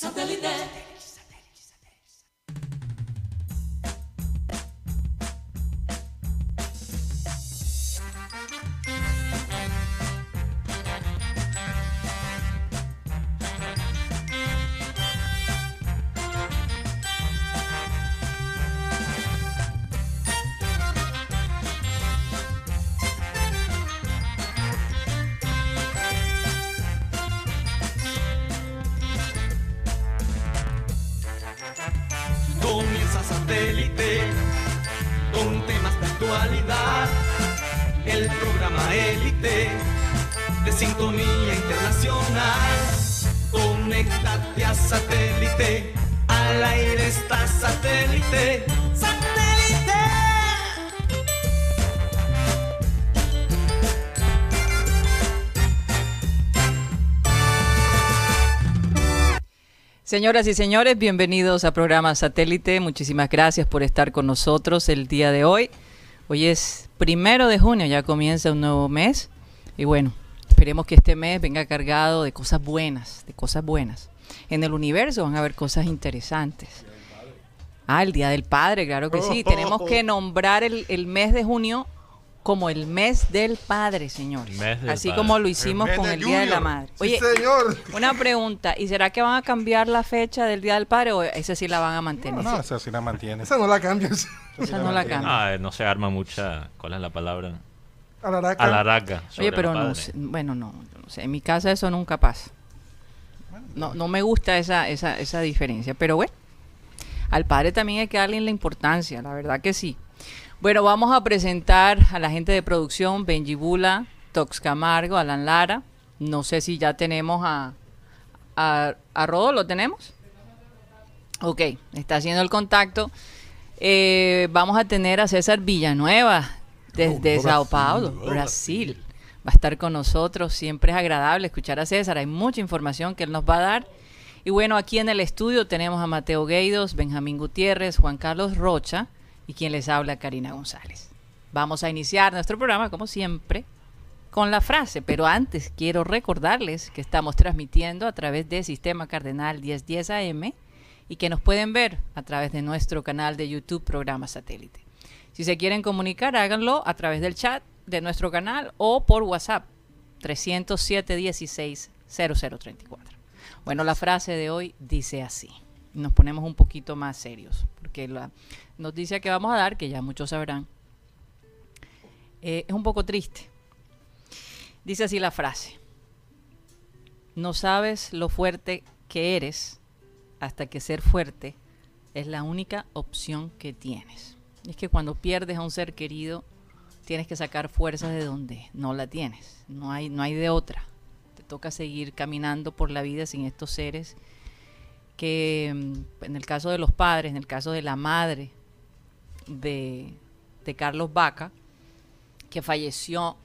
Comienza Señoras y señores, bienvenidos a programa Satélite. Muchísimas gracias por estar con nosotros el día de hoy. Hoy es primero de junio, ya comienza un nuevo mes. Y bueno, esperemos que este mes venga cargado de cosas buenas, de cosas buenas. En el universo van a haber cosas interesantes. Ah, el Día del Padre, claro que sí. Tenemos que nombrar el, el mes de junio como el mes del padre, señores. Mes del Así padre. como lo hicimos con el Día de la. Madre. Sí, Oye, señor. una pregunta, ¿y será que van a cambiar la fecha del Día del Padre o esa sí la van a mantener? No, esa sí la mantiene. Esa no la cambias. Esa no la cambian. Ah, no se arma mucha. ¿Cuál es la palabra? Alaraca. Alaraca. Oye, pero no bueno, no, no sé, en mi casa eso nunca pasa. No, no me gusta esa, esa, esa diferencia, pero bueno, al padre también hay que darle la importancia, la verdad que sí. Bueno, vamos a presentar a la gente de producción, Benji Bula, Tox Camargo, Alan Lara. No sé si ya tenemos a, a, a Rodo, ¿lo tenemos? Ok, está haciendo el contacto. Eh, vamos a tener a César Villanueva desde Oh, Sao Paulo, oh, Brasil. Va a estar con nosotros. Siempre es agradable escuchar a César. Hay mucha información que él nos va a dar. Y bueno, aquí en el estudio tenemos a Mateo Gueidos, Benjamín Gutiérrez, Juan Carlos Rocha y quien les habla, Karina González. Vamos a iniciar nuestro programa, como siempre, con la frase, pero antes quiero recordarles que estamos transmitiendo a través de Sistema Cardenal 1010 AM y que nos pueden ver a través de nuestro canal de YouTube Programa Satélite. Si se quieren comunicar, háganlo a través del chat de nuestro canal o por WhatsApp 307 16 0034. Bueno, la frase de hoy dice así. Nos ponemos un poquito más serios, porque la noticia que vamos a dar, que ya muchos sabrán, eh, es un poco triste. Dice así la frase. No sabes lo fuerte que eres hasta que ser fuerte es la única opción que tienes. Es que cuando pierdes a un ser querido, tienes que sacar fuerzas de donde no la tienes. No hay, no hay de otra. Te toca seguir caminando por la vida sin estos seres que mm, en el caso de los padres, en el caso de la madre de, de Carlos Vaca, que falleció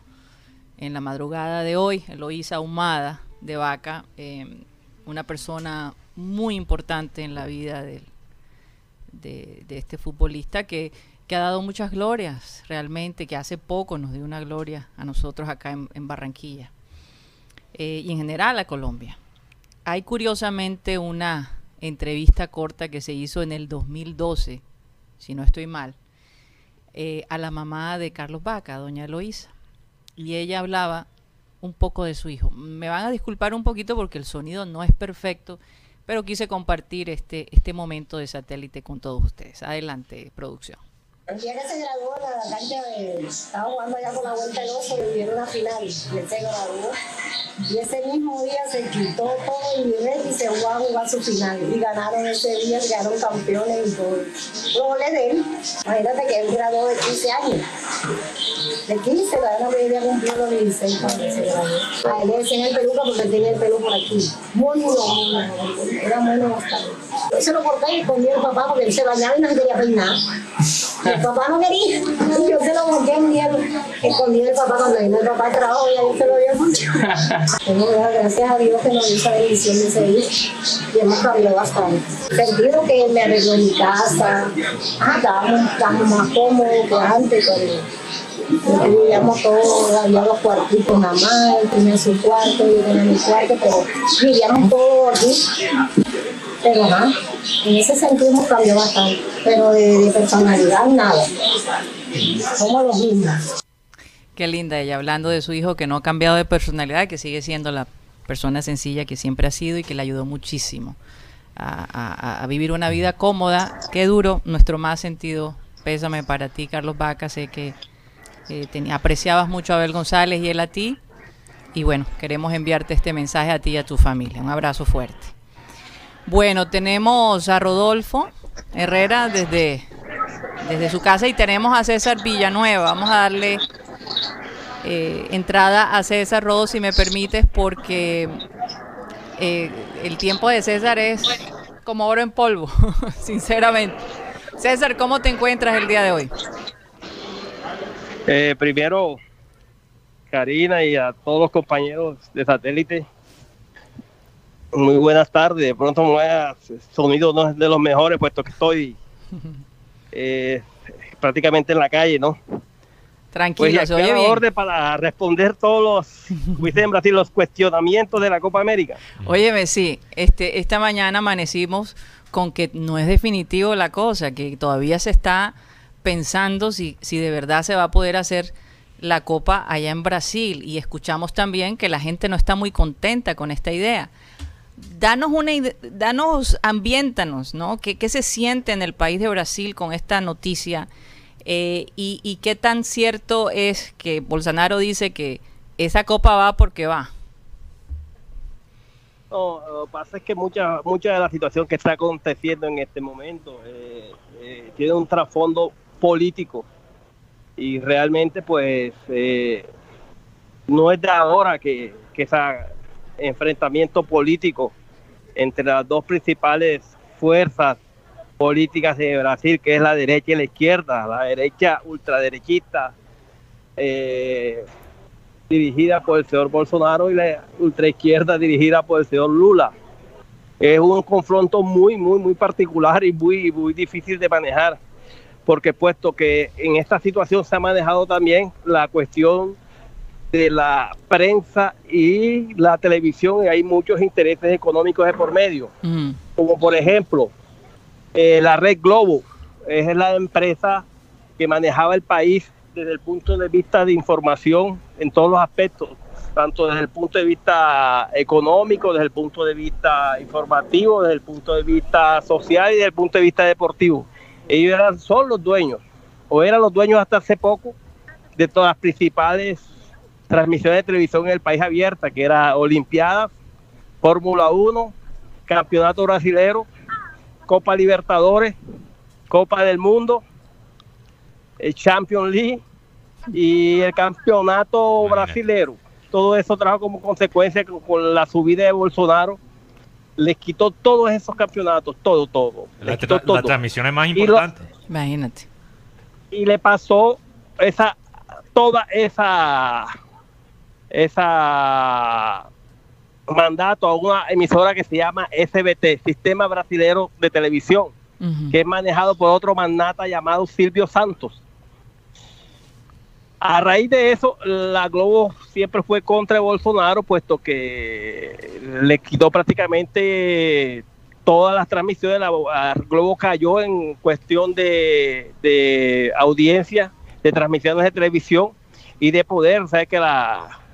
en la madrugada de hoy, Eloísa Humada de Vaca, eh, una persona muy importante en la vida de, de este futbolista que, que ha dado muchas glorias realmente, que hace poco nos dio una gloria a nosotros acá en, en Barranquilla eh, y en general a Colombia. Hay curiosamente una entrevista corta que se hizo en el 2012, si no estoy mal, eh, a la mamá de Carlos Vaca, doña Eloísa, y ella hablaba un poco de su hijo. Me van a disculpar un poquito porque el sonido no es perfecto, pero quise compartir este, este momento de satélite con todos ustedes. Adelante, producción. El día que se graduó la cancha de. Estaba jugando allá con la vuelta del oso y vieron una final. Y él se graduó. Y ese mismo día se quitó todo el nivel y se fue a jugar su final. Y ganaron ese día, quedaron campeones y todo. Los goles de él. Imagínate que él graduó de 15 años. De 15, la verdad que ya cumplió los 16 cuando se graduó. A él le decían el peluca porque tenía el pelo por aquí. Muy, muy, muy, muy. Era bueno bastante. Yo se lo corté y escondí al papá porque él se bañaba y no se quería peinar. El papá no quería. Yo se lo monté un día, escondí el papá cuando vino el papá al trabajo y ahí se lo dio mucho. Dar gracias a Dios que nos dio esa bendición de ese día. Y hemos cambiado bastante. Sentido que me arregló mi casa. Ah, estábamos, estábamos más cómodos que antes cuando vivíamos todos, había dos cuartitos nada más, él tenía su cuarto, yo tenía mi cuarto, pero vivíamos todos aquí. Pero ajá, en ese sentido hemos cambiado bastante, pero de, personalidad nada. Somos los mismos. Qué linda ella, hablando de su hijo que no ha cambiado de personalidad, que sigue siendo la persona sencilla que siempre ha sido y que le ayudó muchísimo a, vivir una vida cómoda. Qué duro, nuestro más sentido pésame para ti, Carlos Vaca. Sé que eh, apreciabas mucho a Abel González y él a ti. Y bueno, queremos enviarte este mensaje a ti y a tu familia. Un abrazo fuerte. Bueno, tenemos a Rodolfo Herrera desde, desde su casa y tenemos a César Villanueva. Vamos a darle eh, entrada a César Rodo, si me permites, porque eh, el tiempo de César es como oro en polvo, sinceramente. César, ¿cómo te encuentras el día de hoy? Eh, primero, Karina y a todos los compañeros de satélite, muy buenas tardes. De pronto, me voy a- sonido no es de los mejores, puesto que estoy eh, prácticamente en la calle, ¿no? Pues Tranquilo, se oye bien. orden para responder todos los, como dicen en Brasil, los cuestionamientos de la Copa América. Óyeme, sí, este, esta mañana amanecimos con que no es definitivo la cosa, que todavía se está pensando si, si de verdad se va a poder hacer la Copa allá en Brasil. Y escuchamos también que la gente no está muy contenta con esta idea. Danos una danos, ambiéntanos, ¿no? ¿Qué, qué se siente en el país de Brasil con esta noticia? Eh, y, qué tan cierto es que Bolsonaro dice que esa copa va porque va? No, lo que pasa es que mucha, mucha de la situación que está aconteciendo en este momento eh, eh, tiene un trasfondo político y realmente pues no es de ahora que, que ese enfrentamiento político entre las dos principales fuerzas políticas de Brasil, que es la derecha y la izquierda, la derecha ultraderechista, eh, dirigida por el señor Bolsonaro y la ultraizquierda dirigida por el señor Lula. Es un confronto muy, muy, muy particular y muy, muy difícil de manejar, porque puesto que en esta situación se ha manejado también la cuestión de la prensa y la televisión y hay muchos intereses económicos de por medio Mm. como por ejemplo eh, la red Globo, es la empresa que manejaba el país desde el punto de vista de información en todos los aspectos, tanto desde el punto de vista económico, desde el punto de vista informativo, desde el punto de vista social y desde el punto de vista deportivo. Ellos eran, son los dueños, o eran los dueños hasta hace poco, de todas las principales transmisiones de televisión en el país abierta, que era Olimpiadas, Fórmula 1, Campeonato Brasilero, Copa Libertadores, Copa del Mundo, el Champions League y el Campeonato. Brasilero. Todo eso trajo como consecuencia con, con la subida de Bolsonaro. Les quitó todos esos campeonatos, todo, todo. La, Les quitó tra- todo la transmisión es más Y lo- importante. Imagínate. y le pasó esa toda esa esa mandato a una emisora que se llama SBT, Sistema Brasilero de Televisión, que es manejado por otro magnata llamado Silvio Santos. A raíz de eso, la Globo siempre fue contra Bolsonaro, puesto que le quitó prácticamente todas las transmisiones. La, la Globo cayó en cuestión de, de audiencia, de transmisiones de televisión y de poder. Sabes que la,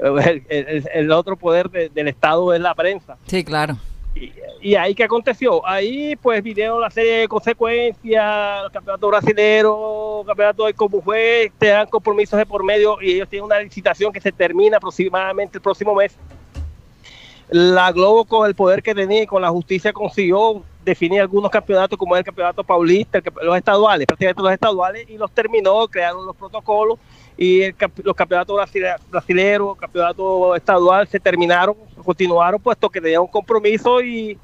el, el- el otro poder de- del Estado es la prensa. Sí, claro. Y, y ahí qué aconteció, ahí pues vinieron la serie de consecuencias, el campeonato brasilero, el campeonato de como fue, te dan compromisos de por medio y ellos tienen una licitación que se termina aproximadamente el próximo mes. La Globo con el poder que tenía y con la justicia consiguió definir algunos campeonatos como el campeonato paulista, el los estaduales, prácticamente los estaduales y los terminó, crearon los protocolos y el los campeonatos brasile- brasileros, campeonato estadual se terminaron, continuaron puesto que tenían un compromiso y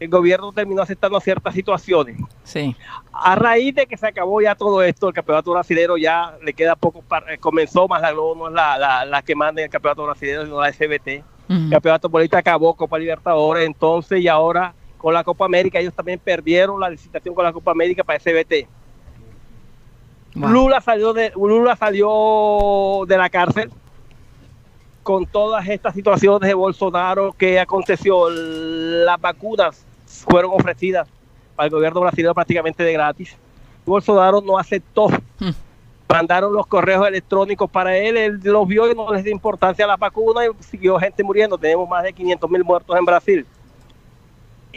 el gobierno terminó aceptando ciertas situaciones. Sí. A raíz de que se acabó ya todo esto, el campeonato brasilero ya le queda poco, para, eh, comenzó, más la Globo no es la, la, la que manda en el campeonato brasilero, sino la SBT. Ujú. El campeonato político acabó, Copa Libertadores, entonces, y ahora con la Copa América, ellos también perdieron la licitación con la Copa América para SBT. Wow. Lula salió de Lula salió de la cárcel con todas estas situaciones de Bolsonaro que aconteció las vacunas fueron ofrecidas para el gobierno brasileño prácticamente de gratis. Bolsonaro no aceptó. Mm. Mandaron los correos electrónicos para él, él los vio y no les dio importancia a la vacuna y siguió gente muriendo. Tenemos más de 500 mil muertos en Brasil.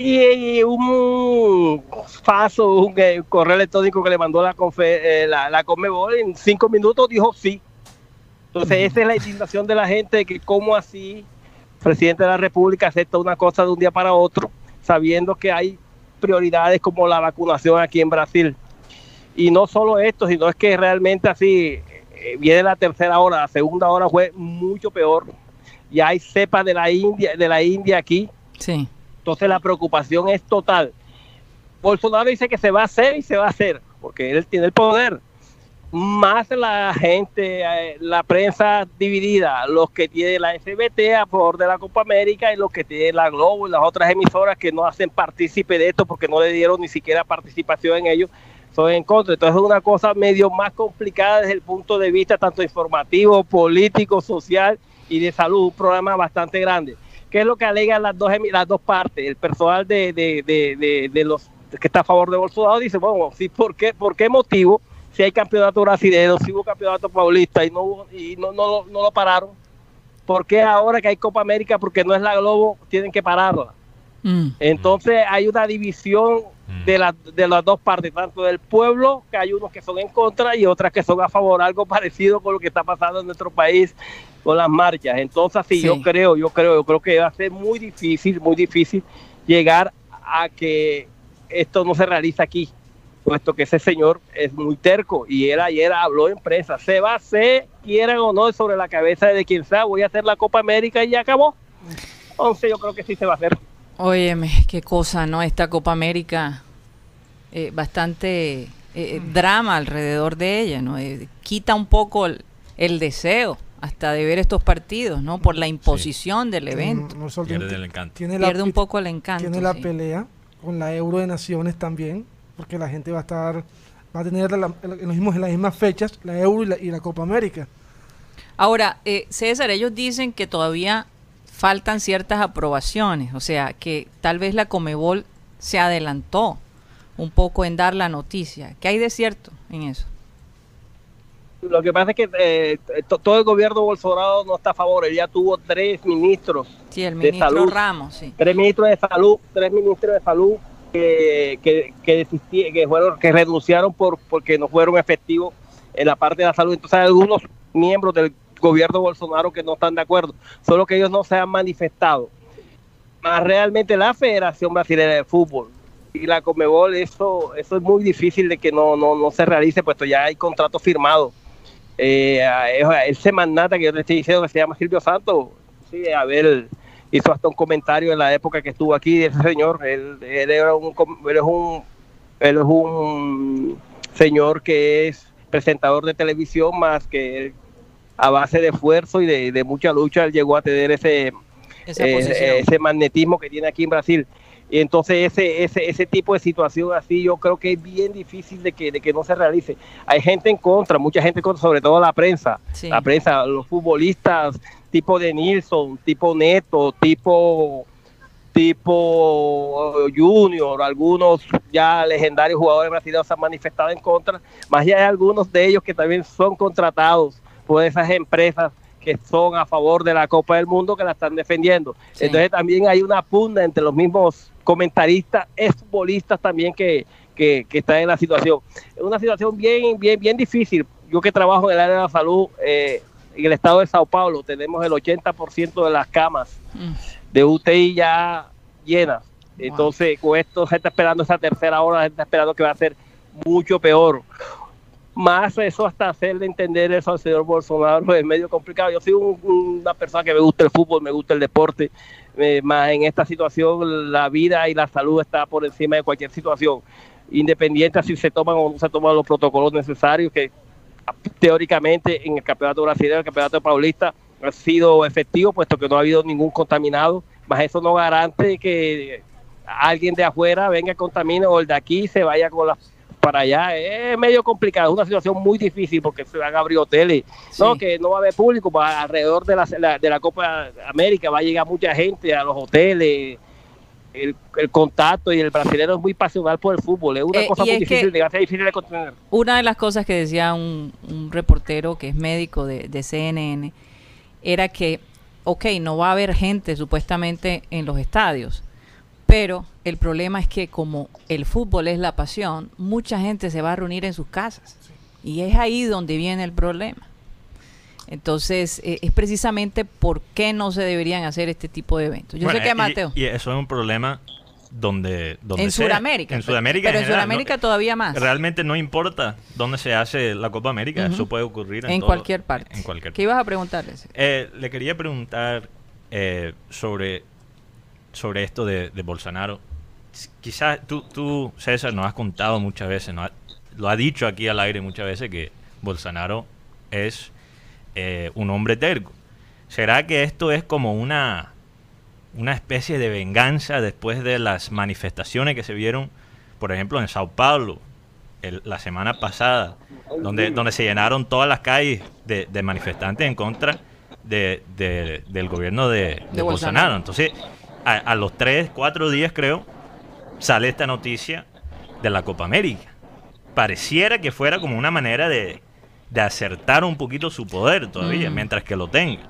Y un paso, un eh, correo electrónico que le mandó la, confe, eh, la, la Conmebol en cinco minutos dijo sí. Entonces esa es la indignación de la gente de que cómo así el presidente de la República acepta una cosa de un día para otro, sabiendo que hay prioridades como la vacunación aquí en Brasil. Y no solo esto, sino es que realmente así eh, viene la tercera hora, la segunda hora fue mucho peor. Ya hay cepas de la India, de la India aquí. Sí. Entonces la preocupación es total. Bolsonaro dice que se va a hacer y se va a hacer, porque él tiene el poder. Más la gente, eh, la prensa dividida, los que tiene la SBT a favor de la Copa América y los que tiene la Globo y las otras emisoras que no hacen partícipe de esto porque no le dieron ni siquiera participación en ello, son en contra. Entonces es una cosa medio más complicada desde el punto de vista tanto informativo, político, social y de salud, un programa bastante grande. ¿Qué es lo que alegan las dos, las dos partes? El personal de, de, de, de, de los que está a favor de Bolsonaro dice, bueno, sí, ¿por qué, ¿por qué motivo? Si hay campeonato brasileño, si hubo campeonato paulista y no hubo- y no, no, no lo pararon, ¿por qué ahora que hay Copa América, porque no es la Globo, tienen que pararla? Mm. Entonces hay una división Mm. de, la- de las dos partes, tanto del pueblo, que hay unos que son en contra y otras que son a favor, algo parecido con lo que está pasando en nuestro país con las marchas. Entonces, sí, Sí. yo creo, yo creo, yo creo que va a ser muy difícil, muy difícil llegar a que esto no se realice aquí, puesto que ese señor es muy terco y él ayer habló en prensa, se va a hacer, quieran o no, sobre la cabeza de quien sea, voy a hacer la Copa América y ya acabó. Entonces yo creo que sí se va a hacer. Óyeme, qué cosa, ¿no? Esta Copa América, eh, bastante eh, drama alrededor de ella, ¿no? Eh, quita un poco el, el deseo hasta de ver estos partidos, ¿no? Por la imposición del evento. No, no Pierde el encanto. tiene la, Pierde un poco el encanto. tiene la sí. pelea con la Euro de Naciones también, porque la gente va a estar, va a tener la- en, los mismos, en las mismas fechas la Euro y la, y la Copa América. Ahora, eh, César, ellos dicen que todavía faltan ciertas aprobaciones, o sea, que tal vez la Comebol se adelantó un poco en dar la noticia. ¿Qué hay de cierto en eso? Lo que pasa es que eh, to- todo el gobierno Bolsonaro no está a favor. Él ya tuvo tres ministros, Sí, el De salud. Ramos, sí. tres ministros de salud, tres ministros de salud que, que, que, que fueron, que renunciaron por porque no fueron efectivos en la parte de la salud. Entonces hay algunos miembros del gobierno Bolsonaro que no están de acuerdo, solo que ellos no se han manifestado. Más realmente la Federación Brasileña de Fútbol y la Comebol, eso, eso es muy difícil de que no, no, no se realice, puesto ya hay contratos firmados. Eh, ese magnata que yo te estoy diciendo que se llama Silvio Santos, sí, a ver, hizo hasta un comentario en la época que estuvo aquí de ese señor. Él, él era un, él es un, él es un señor que es presentador de televisión más que él, a base de esfuerzo y de, de mucha lucha él llegó a tener ese, eh, ese magnetismo que tiene aquí en Brasil. Y entonces ese, ese, ese tipo de situación así yo creo que es bien difícil de que, de que no se realice. Hay gente en contra, mucha gente en contra, sobre todo la prensa. Sí. La prensa, los futbolistas tipo de Nilsson, tipo Neto, tipo tipo eh, Junior, algunos ya legendarios jugadores brasileños se han manifestado en contra, más ya hay algunos de ellos que también son contratados por esas empresas que son a favor de la Copa del Mundo que la están defendiendo. Sí. Entonces también hay una pugna entre los mismos comentaristas, futbolistas también que, que, que están en la situación. Es una situación bien, bien, bien difícil. Yo que trabajo en el área de la salud, eh, en el estado de Sao Paulo, tenemos el 80% de las camas Mm. de UTI ya llenas. Entonces, con esto se está esperando esa tercera hora, se está esperando que va a ser mucho peor. Más eso hasta hacerle entender eso al señor Bolsonaro es medio complicado. Yo soy un- una persona que me gusta el fútbol, me gusta el deporte, eh, más en esta situación la vida y la salud está por encima de cualquier situación, independiente si se toman o no se toman los protocolos necesarios que teóricamente en el campeonato brasileño, el campeonato paulista ha sido efectivo, puesto que no ha habido ningún contaminado, más eso no garante que alguien de afuera venga contamine o el de aquí se vaya con las para allá. Es medio complicado, es una situación muy difícil porque se van a abrir hoteles, no que no va a haber público, va alrededor de la, de la Copa América va a llegar mucha gente a los hoteles. el, el contacto y el brasileño es muy pasional por el fútbol. Es una Eh, cosa muy difícil, de, difícil de contener. Una de las cosas que decía un, un reportero que es médico de, de CNN era que, ok, no va a haber gente supuestamente en los estadios, pero el problema es que como el fútbol es la pasión, mucha gente se va a reunir en sus casas. Y es ahí donde viene el problema. Entonces, eh, es precisamente por qué no se deberían hacer este tipo de eventos. Yo Bueno, sé que Mateo, Y, eso es un problema donde, donde en sea. Sudamérica, En Sudamérica. pero en general, Sudamérica no- todavía más. Realmente no importa dónde se hace la Copa América, eso puede ocurrir en, en todo- cualquier parte. En cualquier ¿Qué ibas a preguntarles? Eh, le quería preguntar eh, sobre, sobre esto de, de Bolsonaro. Quizás tú, tú, César, nos has contado muchas veces, nos ha- lo ha dicho aquí al aire muchas veces que Bolsonaro es eh, un hombre terco. ¿Será que esto es como una, una especie de venganza después de las manifestaciones que se vieron, por ejemplo, en Sao Paulo el- la semana pasada, donde, donde se llenaron todas las calles de, de manifestantes en contra de, de- del gobierno De Bolsonaro. Bolsonaro. Entonces, a, a los tres, cuatro días creo, sale esta noticia de la Copa América. Pareciera que fuera como una manera de, de acertar un poquito su poder todavía, Mm. mientras que lo tenga.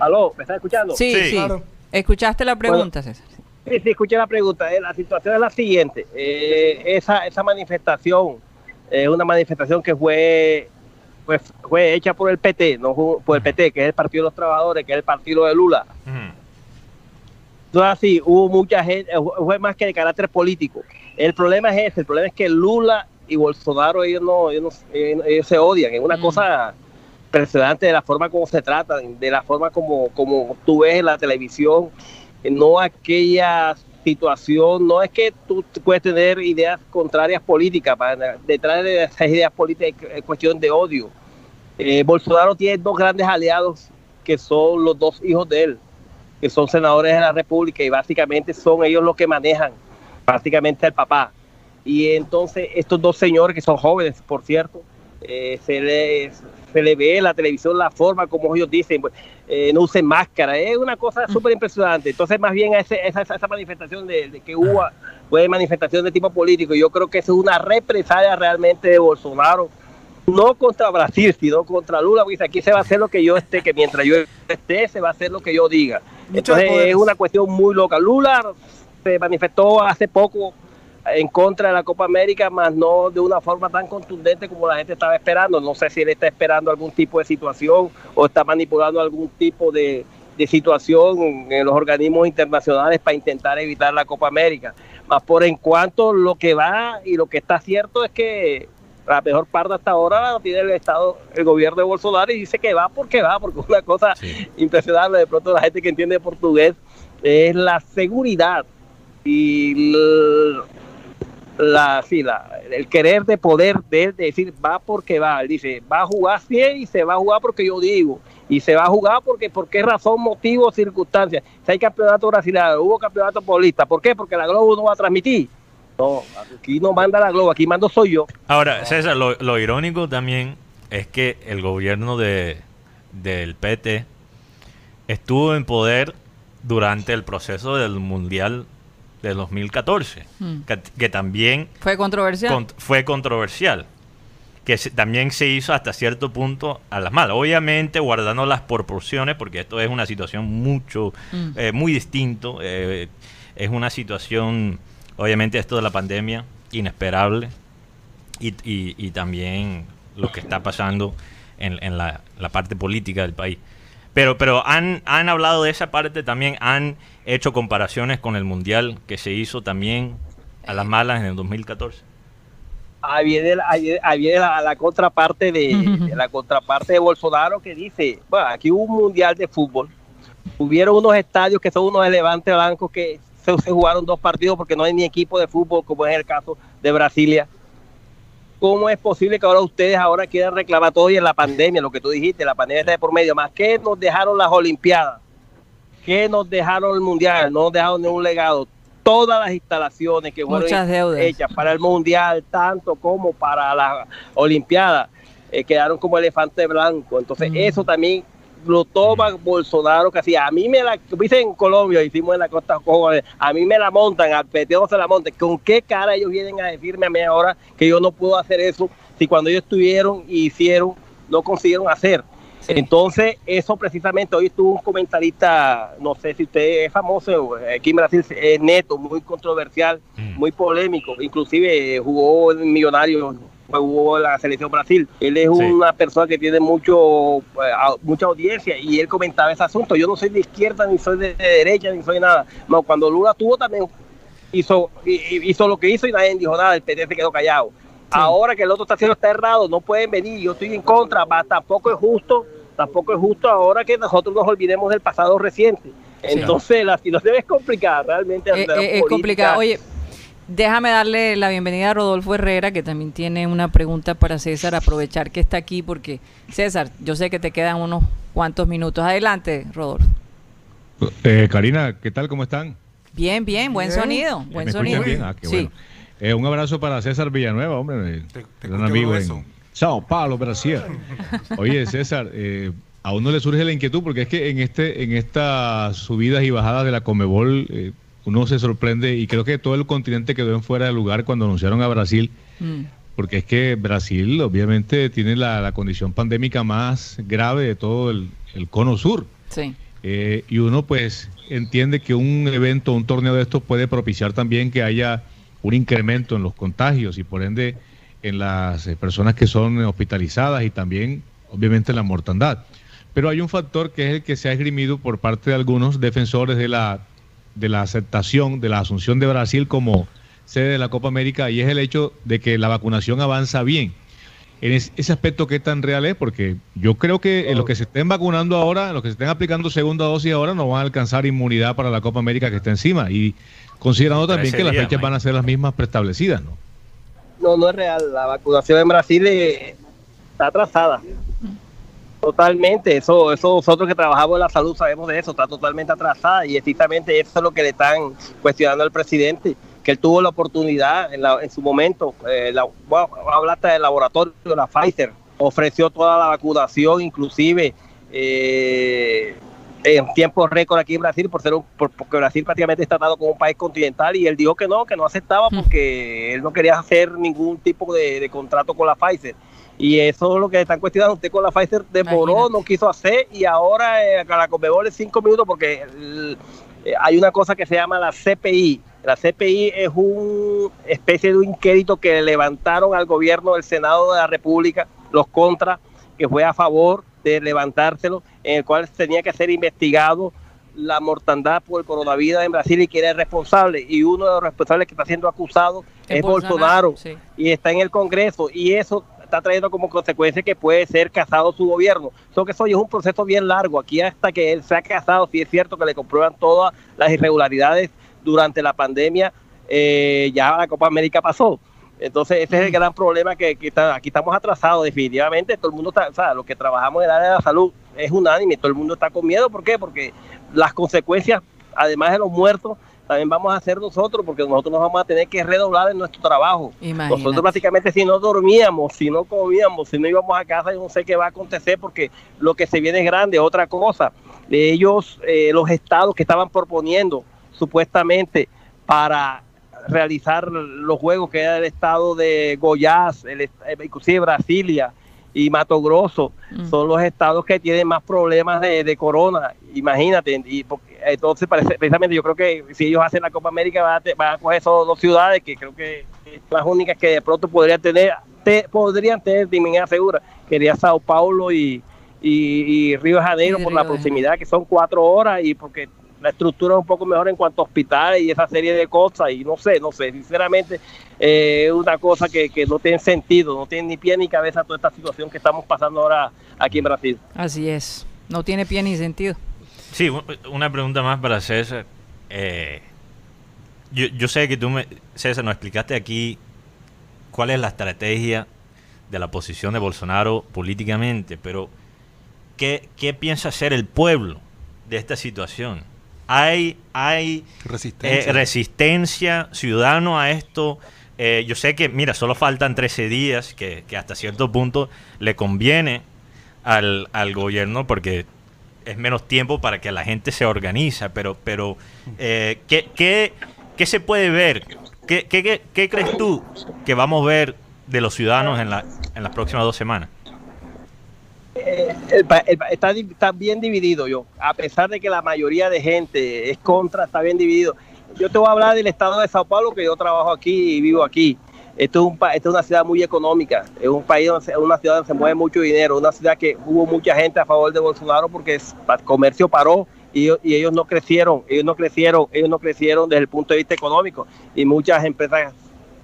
¿Aló? ¿Me estás escuchando? Sí, Sí. sí. Claro. ¿Escuchaste la pregunta, César? Sí, sí, escuché la pregunta. Eh, La situación es la siguiente. Eh, esa, esa manifestación es una manifestación que fue, fue, fue hecha por el PT, no fue por el PT, que es el Partido de los Trabajadores, que es el partido de Lula. Entonces, así, hubo mucha gente, eh, fue más que de carácter político. El problema es ese, el problema es que Lula y Bolsonaro, ellos no, ellos, no- ellos- ellos se odian. Es una Mm. cosa impresionante de la forma como se tratan, de la forma como, como tú ves en la televisión, no aquella situación, no es que tú puedes tener ideas contrarias políticas, para, detrás de esas ideas políticas es cuestión de odio. Eh, Bolsonaro tiene dos grandes aliados que son los dos hijos de él, que son senadores de la República y básicamente son ellos los que manejan prácticamente al papá. Y entonces estos dos señores, que son jóvenes, por cierto, eh, se, les, se le ve en la televisión la forma como ellos dicen, pues, eh, no usen máscara, es una cosa súper impresionante. Entonces más bien ese- esa, manifestación de, de que hubo fue manifestación de tipo político, yo creo que eso es una represalia realmente de Bolsonaro, no contra Brasil, sino contra Lula, porque aquí se va a hacer lo que yo esté, que mientras yo esté, se va a hacer lo que yo diga. Entonces poderes. es una cuestión muy loca. Lula se manifestó hace poco en contra de la Copa América, más no de una forma tan contundente como la gente estaba esperando. No sé si él está esperando algún tipo de situación o está manipulando algún tipo de, de situación en los organismos internacionales para intentar evitar la Copa América. Más por en cuanto lo que va y lo que está cierto es que la mejor parte hasta ahora la tiene el Estado, el gobierno de Bolsonaro y dice que va porque va, porque una cosa Sí. impresionante. De pronto la gente que entiende portugués es la seguridad y la, sí, el querer de poder de decir va porque va. Él dice va a jugar bien y se va a jugar porque yo digo. Y se va a jugar porque por qué razón, motivo, circunstancias. Si hay campeonato brasileño, hubo campeonato paulista. ¿Por qué? Porque la Globo no va a transmitir. No, aquí no manda la Globo, aquí mando soy yo. Ahora, César, lo, lo irónico también es que el gobierno de, del PT estuvo en poder durante el proceso del Mundial de 2014, Mm. que, que también Fue controversial. cont- fue controversial, que se- también se hizo hasta cierto punto a las malas, obviamente guardando las proporciones, porque esto es una situación mucho, Mm. eh, muy distinto, eh, es una situación, obviamente esto de la pandemia, inesperable, y, y- y también lo que está pasando en, en la, la parte política del país. Pero, pero han, han hablado de esa parte también, han hecho comparaciones con el Mundial que se hizo también a las malas en el 2014. ahí viene, la- contraparte de, la contraparte de Bolsonaro que dice, bueno, aquí hubo un mundial de fútbol, hubieron unos estadios que son unos elevantes blancos que se, se jugaron dos partidos porque no hay ni equipo de fútbol como es el caso de Brasilia. ¿Cómo es posible que ahora ustedes ahora quieran reclamar todo y en la pandemia, lo que tú dijiste, la pandemia está de por medio, más que nos dejaron las Olimpiadas, que nos dejaron el Mundial, no nos dejaron ningún legado, todas las instalaciones que fueron hechas para el Mundial, tanto como para la Olimpiada, eh, quedaron como elefante blanco. Entonces, Mm. eso también lo toma Bolsonaro casi. A mí me la dice en Colombia hicimos en la costa a mí me la montan al peteo se la montan. Con qué cara ellos vienen a decirme a mí ahora que yo no puedo hacer eso si cuando ellos estuvieron y hicieron no consiguieron hacer entonces eso precisamente hoy estuvo un comentarista no sé si usted es famoso aquí en Brasil es neto muy controversial mm. muy polémico inclusive eh, jugó en Millonario jugó la selección Brasil. Él es una persona que tiene mucho eh, mucha audiencia y él comentaba ese asunto. Yo no soy de izquierda, ni soy de, derecha, ni soy nada. No, cuando Lula tuvo también hizo, hizo lo que hizo y nadie dijo nada, el PT se quedó callado. Ahora que el otro está haciendo está errado, no pueden venir, yo estoy en contra, tampoco es justo, tampoco es justo ahora que nosotros nos olvidemos del pasado reciente. Entonces la situación es complicada, realmente. Eh, eh, es complicada. Oye, Déjame darle la bienvenida a Rodolfo Herrera, que también tiene una pregunta para César, aprovechar que está aquí, porque César, yo sé que te quedan unos cuantos minutos. Adelante, Rodolfo. Eh, Karina, ¿qué tal? ¿Cómo están? Bien, bien, buen sonido, buen sonido. Bien? Ah, qué bueno. Eh, un abrazo para César Villanueva, hombre, te, un amigo en Sao Paulo, Brasil. Oye, César, eh, a uno le surge la inquietud porque es que en este en estas subidas y bajadas de la Comebol eh, uno se sorprende y creo que todo el continente quedó en fuera de lugar cuando anunciaron a Brasil, mm. porque es que Brasil obviamente tiene la, condición pandémica más grave de todo el, cono sur. Sí. Eh, y uno pues entiende que un evento, un torneo de estos puede propiciar también que haya un incremento en los contagios y por ende en las eh, personas que son hospitalizadas y también obviamente en la mortandad. Pero hay un factor que es el que se ha esgrimido por parte de algunos defensores de la de la aceptación de la asunción de Brasil como sede de la Copa América y es el hecho de que la vacunación avanza bien. En ese aspecto, ¿qué tan real es? Porque yo creo que los que se estén vacunando ahora, los que se estén aplicando segunda dosis ahora, no van a alcanzar inmunidad para la Copa América que está encima. Y considerando también que las fechas van a ser las mismas preestablecidas, ¿no? No, no es real. La vacunación en Brasil eh, está atrasada. Totalmente, eso, eso nosotros que trabajamos en la salud sabemos de eso, está totalmente atrasada y exactamente eso es lo que le están cuestionando al presidente, que él tuvo la oportunidad en, su momento, eh, la, hablaste del laboratorio, la Pfizer, ofreció toda la vacunación, inclusive eh, en tiempo récord aquí en Brasil, por ser porque Brasil prácticamente está tratado como un país continental y él dijo que no, que no aceptaba mm. porque él no quería hacer ningún tipo de, de contrato con la Pfizer y eso es lo que están cuestionando. Usted con la Pfizer demoró, no quiso hacer y ahora eh, la Conmebol es cinco minutos porque eh, hay una cosa que se llama la CPI. La CPI es una especie de un inquérito que levantaron al gobierno del Senado de la República, los contras, que fue a favor de levantárselo, en el cual tenía que ser investigado la mortandad por el coronavirus en Brasil y quién es responsable. Y uno de los responsables que está siendo acusado es, Bolsonaro, y está en el Congreso. Y eso está trayendo como consecuencia que puede ser casado su gobierno. So que eso es un proceso bien largo. Aquí hasta que él se ha casado, si es cierto que le comprueban todas las irregularidades durante la pandemia, eh, ya la Copa América pasó. Entonces ese es el gran problema que, aquí estamos atrasados definitivamente. Todo el mundo está, o sea, los que trabajamos en el área de la salud es unánime, todo el mundo está con miedo. ¿Por qué? Porque las consecuencias, además de los muertos, también vamos a hacer nosotros, porque nosotros nos vamos a tener que redoblar en nuestro trabajo. Nosotros prácticamente si no dormíamos, si no comíamos, si no íbamos a casa, yo no sé qué va a acontecer, porque lo que se viene es grande. Otra cosa, ellos, eh, los estados que estaban proponiendo supuestamente para realizar los juegos, que era el estado de Goiás, el, eh, inclusive Brasilia, y Mato Grosso mm. son los estados que tienen más problemas de, de corona, imagínate, y entonces precisamente yo creo que si ellos hacen la Copa América van a, van a coger esas dos ciudades que creo que son las únicas que de pronto podrían tener, podrían tener dignidad segura, que sería Sao Paulo y, y, Río de Janeiro por la proximidad, que son cuatro horas y porque la estructura es un poco mejor en cuanto a hospitales y esa serie de cosas y no sé, no sé, sinceramente es eh, una cosa que, que, no tiene sentido, no tiene ni pie ni cabeza toda esta situación que estamos pasando ahora aquí en Brasil. Así es, no tiene pie ni sentido. Sí, una pregunta más para César. Eh, yo, yo, sé que tú, me, César, nos explicaste aquí cuál es la estrategia de la posición de Bolsonaro políticamente, pero ¿qué, qué piensa hacer el pueblo de esta situación? Hay, hay resistencia. Eh, resistencia ciudadano a esto. Eh, yo sé que, mira, solo faltan 13 días, que, hasta cierto punto le conviene al, al, gobierno, porque es menos tiempo para que la gente se organiza, pero, pero eh, ¿qué, qué, qué se puede ver? ¿Qué, qué, qué, qué crees tú que vamos a ver de los ciudadanos en, la, en las próximas dos semanas? Está, está bien dividido yo, a pesar de que la mayoría de gente es contra, está bien dividido. Yo te voy a hablar del estado de Sao Paulo, que yo trabajo aquí y vivo aquí. Esto es, un, esto es una ciudad muy económica, es un país, donde una ciudad donde se mueve mucho dinero, una ciudad que hubo mucha gente a favor de Bolsonaro porque el comercio paró y ellos no crecieron, ellos no crecieron, ellos no crecieron desde el punto de vista económico y muchas empresas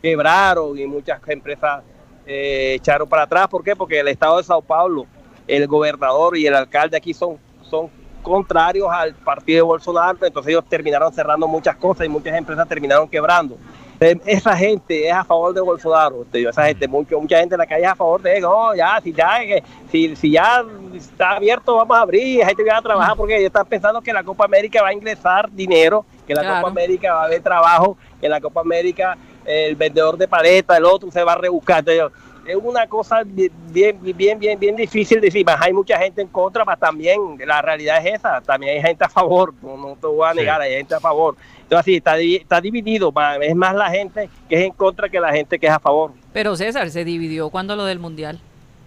quebraron y muchas empresas eh, echaron para atrás. ¿Por qué? Porque el estado de Sao Paulo, el gobernador y el alcalde aquí son, son contrarios al partido de Bolsonaro, entonces ellos terminaron cerrando muchas cosas y muchas empresas terminaron quebrando. Eh, Esa gente es a favor de Bolsonaro, te digo, esa gente, mucho, mucha gente en la calle es a favor de él, no, ya, si ya, que- si, si ya está abierto, vamos a abrir, la gente viene a trabajar, porque ellos están pensando que la Copa América va a ingresar dinero, que la Claro. Copa América va a haber trabajo, que la Copa América el vendedor de paleta, el otro se va a rebuscar. Entonces, es una cosa bien, bien, bien, bien, bien difícil de decir. Más hay mucha gente en contra, pero también la realidad es esa. También hay gente a favor. No, no te voy a Sí. negar, hay gente a favor. Entonces, así está, está dividido. Es más la gente que es en contra que la gente que es a favor. Pero César se dividió cuando lo del mundial.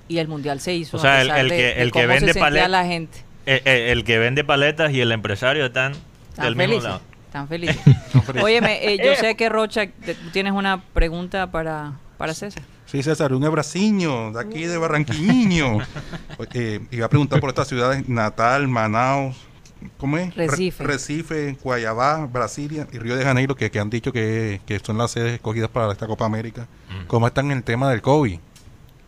Y el mundial se hizo. O sea, a el- pesar el de- que- de el que vende sentía palet- la gente. Eh, eh, el que vende paletas y el empresario están Están del mismo felices. lado. Están felices. Óyeme, eh, yo sé que Rocha, te- tú tienes una pregunta para, para César. Sí, César, un abraciño de aquí de Barranquiño. eh, iba a preguntar por estas ciudades, Natal, Manaus, ¿cómo es? Re- Recife. Recife, Guayabá, Brasilia y Río de Janeiro, que, que han dicho que, que son las sedes escogidas para esta Copa América. Mm. ¿Cómo están en el tema del COVID?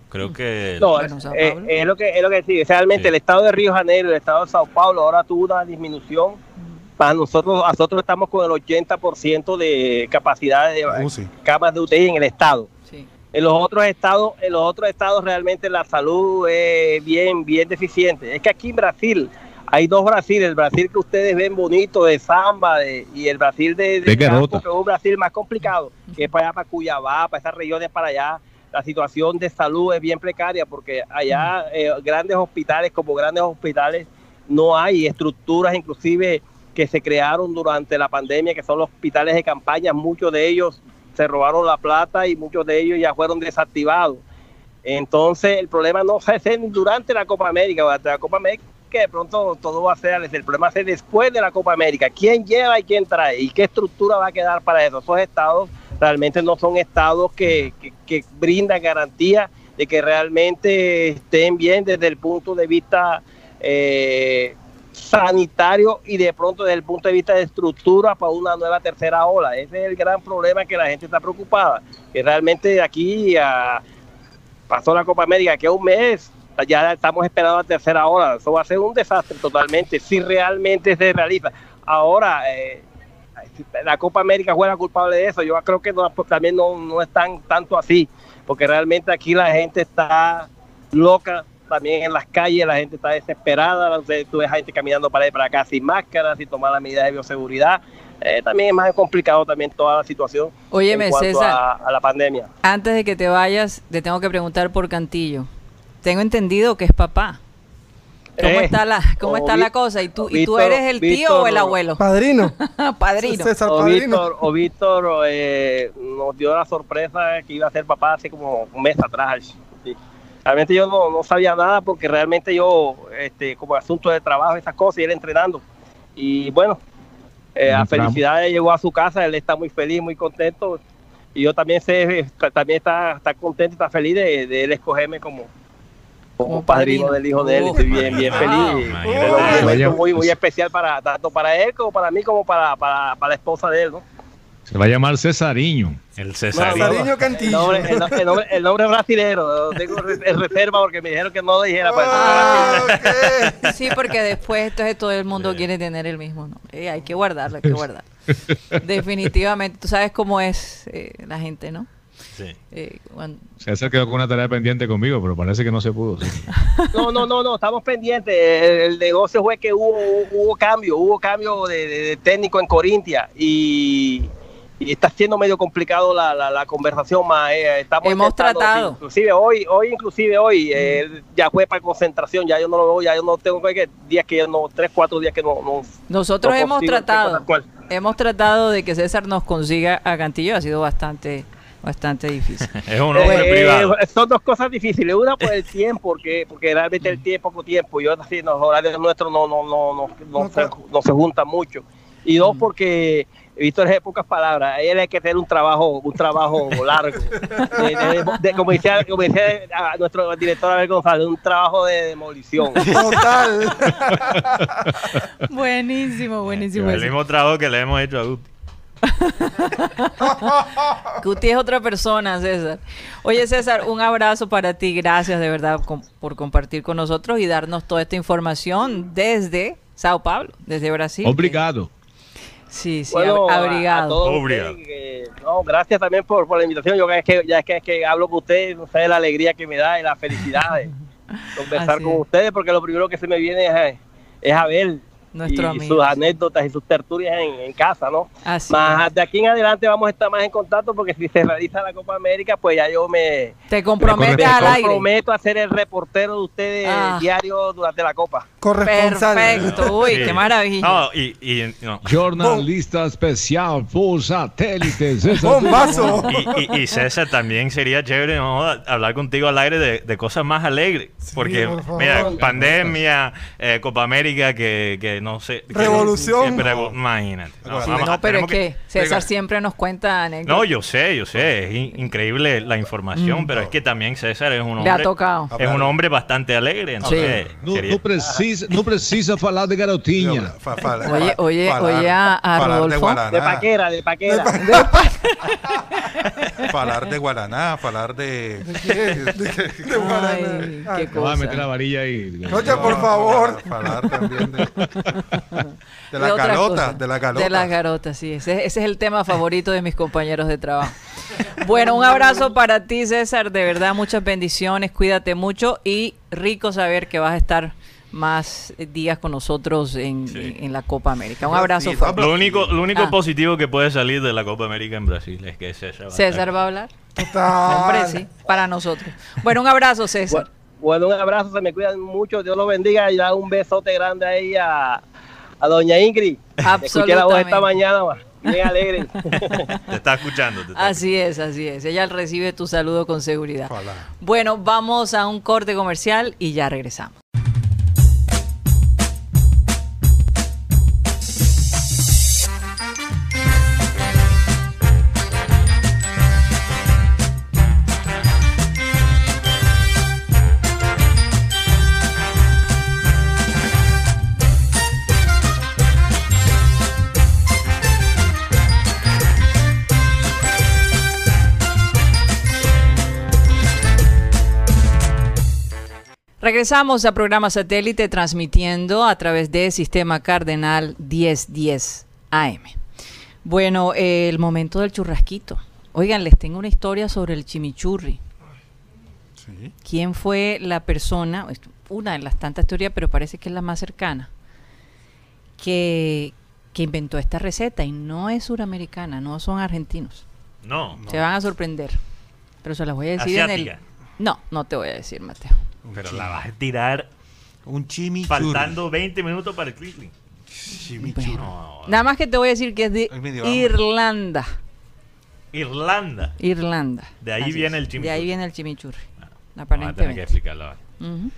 Creo que... No, Bueno, eh, Paulo. es lo que es lo que sí. Realmente Sí. el estado de Río de Janeiro, el estado de Sao Paulo, ahora tuvo una disminución. Para nosotros, nosotros estamos con el 80% de capacidad de Uh, sí. camas de UTI en el estado. En los otros estados, en los otros estados realmente la salud es bien, bien deficiente. Es que aquí en Brasil hay dos Brasil, el Brasil que ustedes ven bonito de samba de- y el Brasil de, De campo, que es un Brasil más complicado, que es para allá, para Cuyabá, para esas regiones para allá. La situación de salud es bien precaria porque allá eh, grandes hospitales, como grandes hospitales, no hay estructuras inclusive que se crearon durante la pandemia, que son los hospitales de campaña, muchos de ellos se robaron la plata y muchos de ellos ya fueron desactivados. Entonces, el problema no se hace durante la Copa América, durante la Copa América, que de pronto todo va a ser, el problema ser después de la Copa América. ¿Quién lleva y quién trae? ¿Y qué estructura va a quedar para eso? Esos estados realmente no son estados que, que, que brindan garantía de que realmente estén bien desde el punto de vista eh, sanitario y de pronto desde el punto de vista de estructura para una nueva tercera ola. Ese es el gran problema que la gente está preocupada, que realmente aquí pasó la Copa América, que un mes ya estamos esperando la tercera ola. Eso va a ser un desastre totalmente, si realmente se realiza. Ahora, eh, la Copa América fue la culpable de eso. Yo creo que no, también no, no es tan, tanto así, porque realmente aquí la gente está loca, también en las calles la gente está desesperada, tú ves gente caminando para allá y para acá sin máscara, sin tomar las medidas de bioseguridad. Eh, también es más complicado también toda la situación Óyeme, en cuanto César. a, a la pandemia. Antes de que te vayas, te tengo que preguntar por Cantillo. Tengo entendido que es papá. ¿Cómo Eh, está la, cómo está Vi- la cosa? ¿Y tú, ¿Y tú eres el tío o el abuelo? Padrino. Padrino. César O Padrino. Víctor, o Víctor eh, nos dio la sorpresa que iba a ser papá hace como un mes atrás. Realmente yo no, no sabía nada porque realmente yo, este, como asunto de trabajo, esas cosas, y él entrenando. Y bueno, eh, a felicidades llegó a su casa, él está muy feliz, muy contento. Y yo también sé, también está, está contento, está feliz de, de él escogerme como, como padrino, padrino. del hijo de él. Uf, Estoy bien, bien wow. feliz. Vaya. momento muy, muy especial para tanto para él como para mí como para, para, para la esposa de él, ¿no? Se va a llamar Cesariño. El. No, Cesariño El Cantillo. nombre, el, no- el nombre, el nombre es brasilero, tengo re- en reserva porque me dijeron que no lo dijera. pues, Ah, entonces, ok. Sí, porque después entonces todo el mundo quiere tener el mismo nombre. Eh, hay que guardarlo, hay que guardarlo. Definitivamente, tú sabes cómo es eh, la gente, ¿no? Sí. Eh, cuando- César quedó con una tarea pendiente conmigo, pero parece que no se pudo. sí. no, no, no, no, estamos pendientes. El, el negocio fue que hubo, hubo cambio, hubo cambio de, de- de técnico en Corintia y, y está siendo medio complicado la, la, la conversación más eh, estamos Hemos tratado. inclusive hoy hoy inclusive hoy eh, él ya fue para concentración ya yo no lo veo ya yo no tengo que días que yo no tres cuatro días que no, no Nosotros no hemos tratado, hemos tratado de que César nos consiga a Cantillo, ha sido bastante, bastante difícil. Es un hombre Eh, privado. son dos cosas difíciles. Una por el tiempo, porque, porque realmente el tiempo poco tiempo. Y otra sí, los horarios nuestros no, no, no, no, no, No, se, claro. no se juntan mucho. Y dos, porque he visto en pocas palabras. Él hay que tener un trabajo, un trabajo largo. De- de- de- como decía, como decía a nuestro director Abel González, un trabajo de demolición. Total. buenísimo, buenísimo. el mismo trabajo que le hemos hecho a Guti. Guti es otra persona, César. Oye, César, un abrazo para ti. Gracias de verdad com- por compartir con nosotros y darnos toda esta información desde Sao Paulo, desde Brasil. Obrigado. Sí, sí, Bueno, a- a abrigado. todos Obrigado. ustedes que- no, gracias también por, por la invitación. Yo es que ya es que, es que hablo con ustedes, no sé la alegría que me da y la felicidad de conversar Así con es. ustedes, porque lo primero que se me viene es, es a ver Nuestro y, amigo. sus anécdotas y sus tertulias en, en casa, ¿no? Así Más es. de aquí en adelante vamos a estar más en contacto porque si se realiza la Copa América, pues ya yo me, Te comprometes me al aire. comprometo a ser el reportero de ustedes Ah. diario durante la Copa. Corresponsal. Perfecto. Uy, Sí. qué maravilla. No, y, y, no. Jornalista especial por satélite. César Bombazo. Y, y- y César, también sería chévere ¿no? hablar contigo al aire de, de cosas más alegres. porque, por mira, pandemia, eh, Copa América, que, que no sé. que- Revolución. que revo- imagínate. No, Sí, vamos no, pero es que César siempre nos cuenta anécdotas. No, yo sé, yo sé. Es in- increíble la información, pero es que también César es un Le ha hombre. tocado. Es un hombre bastante alegre. Entonces, No, sería- no precisa, no precisa falar de garotinha. Oye, oye, oye a- a de Rodolfo. Guaraná, De paquera, de paquera. falar de Guaraná, falar de... De Guaraná. Ay, Ay, qué No va a meter la cosa. varilla ahí. Rocha, por favor. Falar, falar también de, de la cosas. de la galota. De las garotas, sí. Ese, ese es el tema favorito de mis compañeros de trabajo. Bueno, un abrazo para ti, César. De verdad, muchas bendiciones. Cuídate mucho y rico saber que vas a estar más días con nosotros en, Sí. en la Copa América. Un abrazo Sí, fuerte. Lo único, lo único Ah. positivo que puede salir de la Copa América en Brasil es que César va a César estar- va a hablar. Total. Hombre, sí, para nosotros. Bueno, un abrazo, César. Bueno, un abrazo, se me cuidan mucho, Dios los bendiga y da un besote grande ahí a, a doña Ingrid. Escuché la voz esta mañana, ma, bien alegre. Te está escuchando. te está Así es, así es. Ella recibe tu saludo con seguridad. Bueno, vamos a un corte comercial y ya regresamos. Regresamos a programa satélite transmitiendo a través de Sistema Cardenal 1010 AM. Bueno, eh, el momento del churrasquito. Oigan, les tengo una historia sobre el chimichurri. Sí. ¿Quién fue la persona, una de las tantas teorías, pero parece que es la más cercana, que, que inventó esta receta? Y no es suramericana, no son argentinos. No, Se van a sorprender. Pero se las voy a decir en el... No, no te voy a decir, Mateo. Pero la vas a tirar Un chimichurri. faltando 20 minutos para el clickling. Chimichurri. No, Nada más que te voy a decir que es de. Irlanda. Irlanda. Irlanda. De ahí Así viene es. el chimichurri. De ahí viene el chimichurri. Vamos a tener que Aparentemente. explicarlo. Ujú.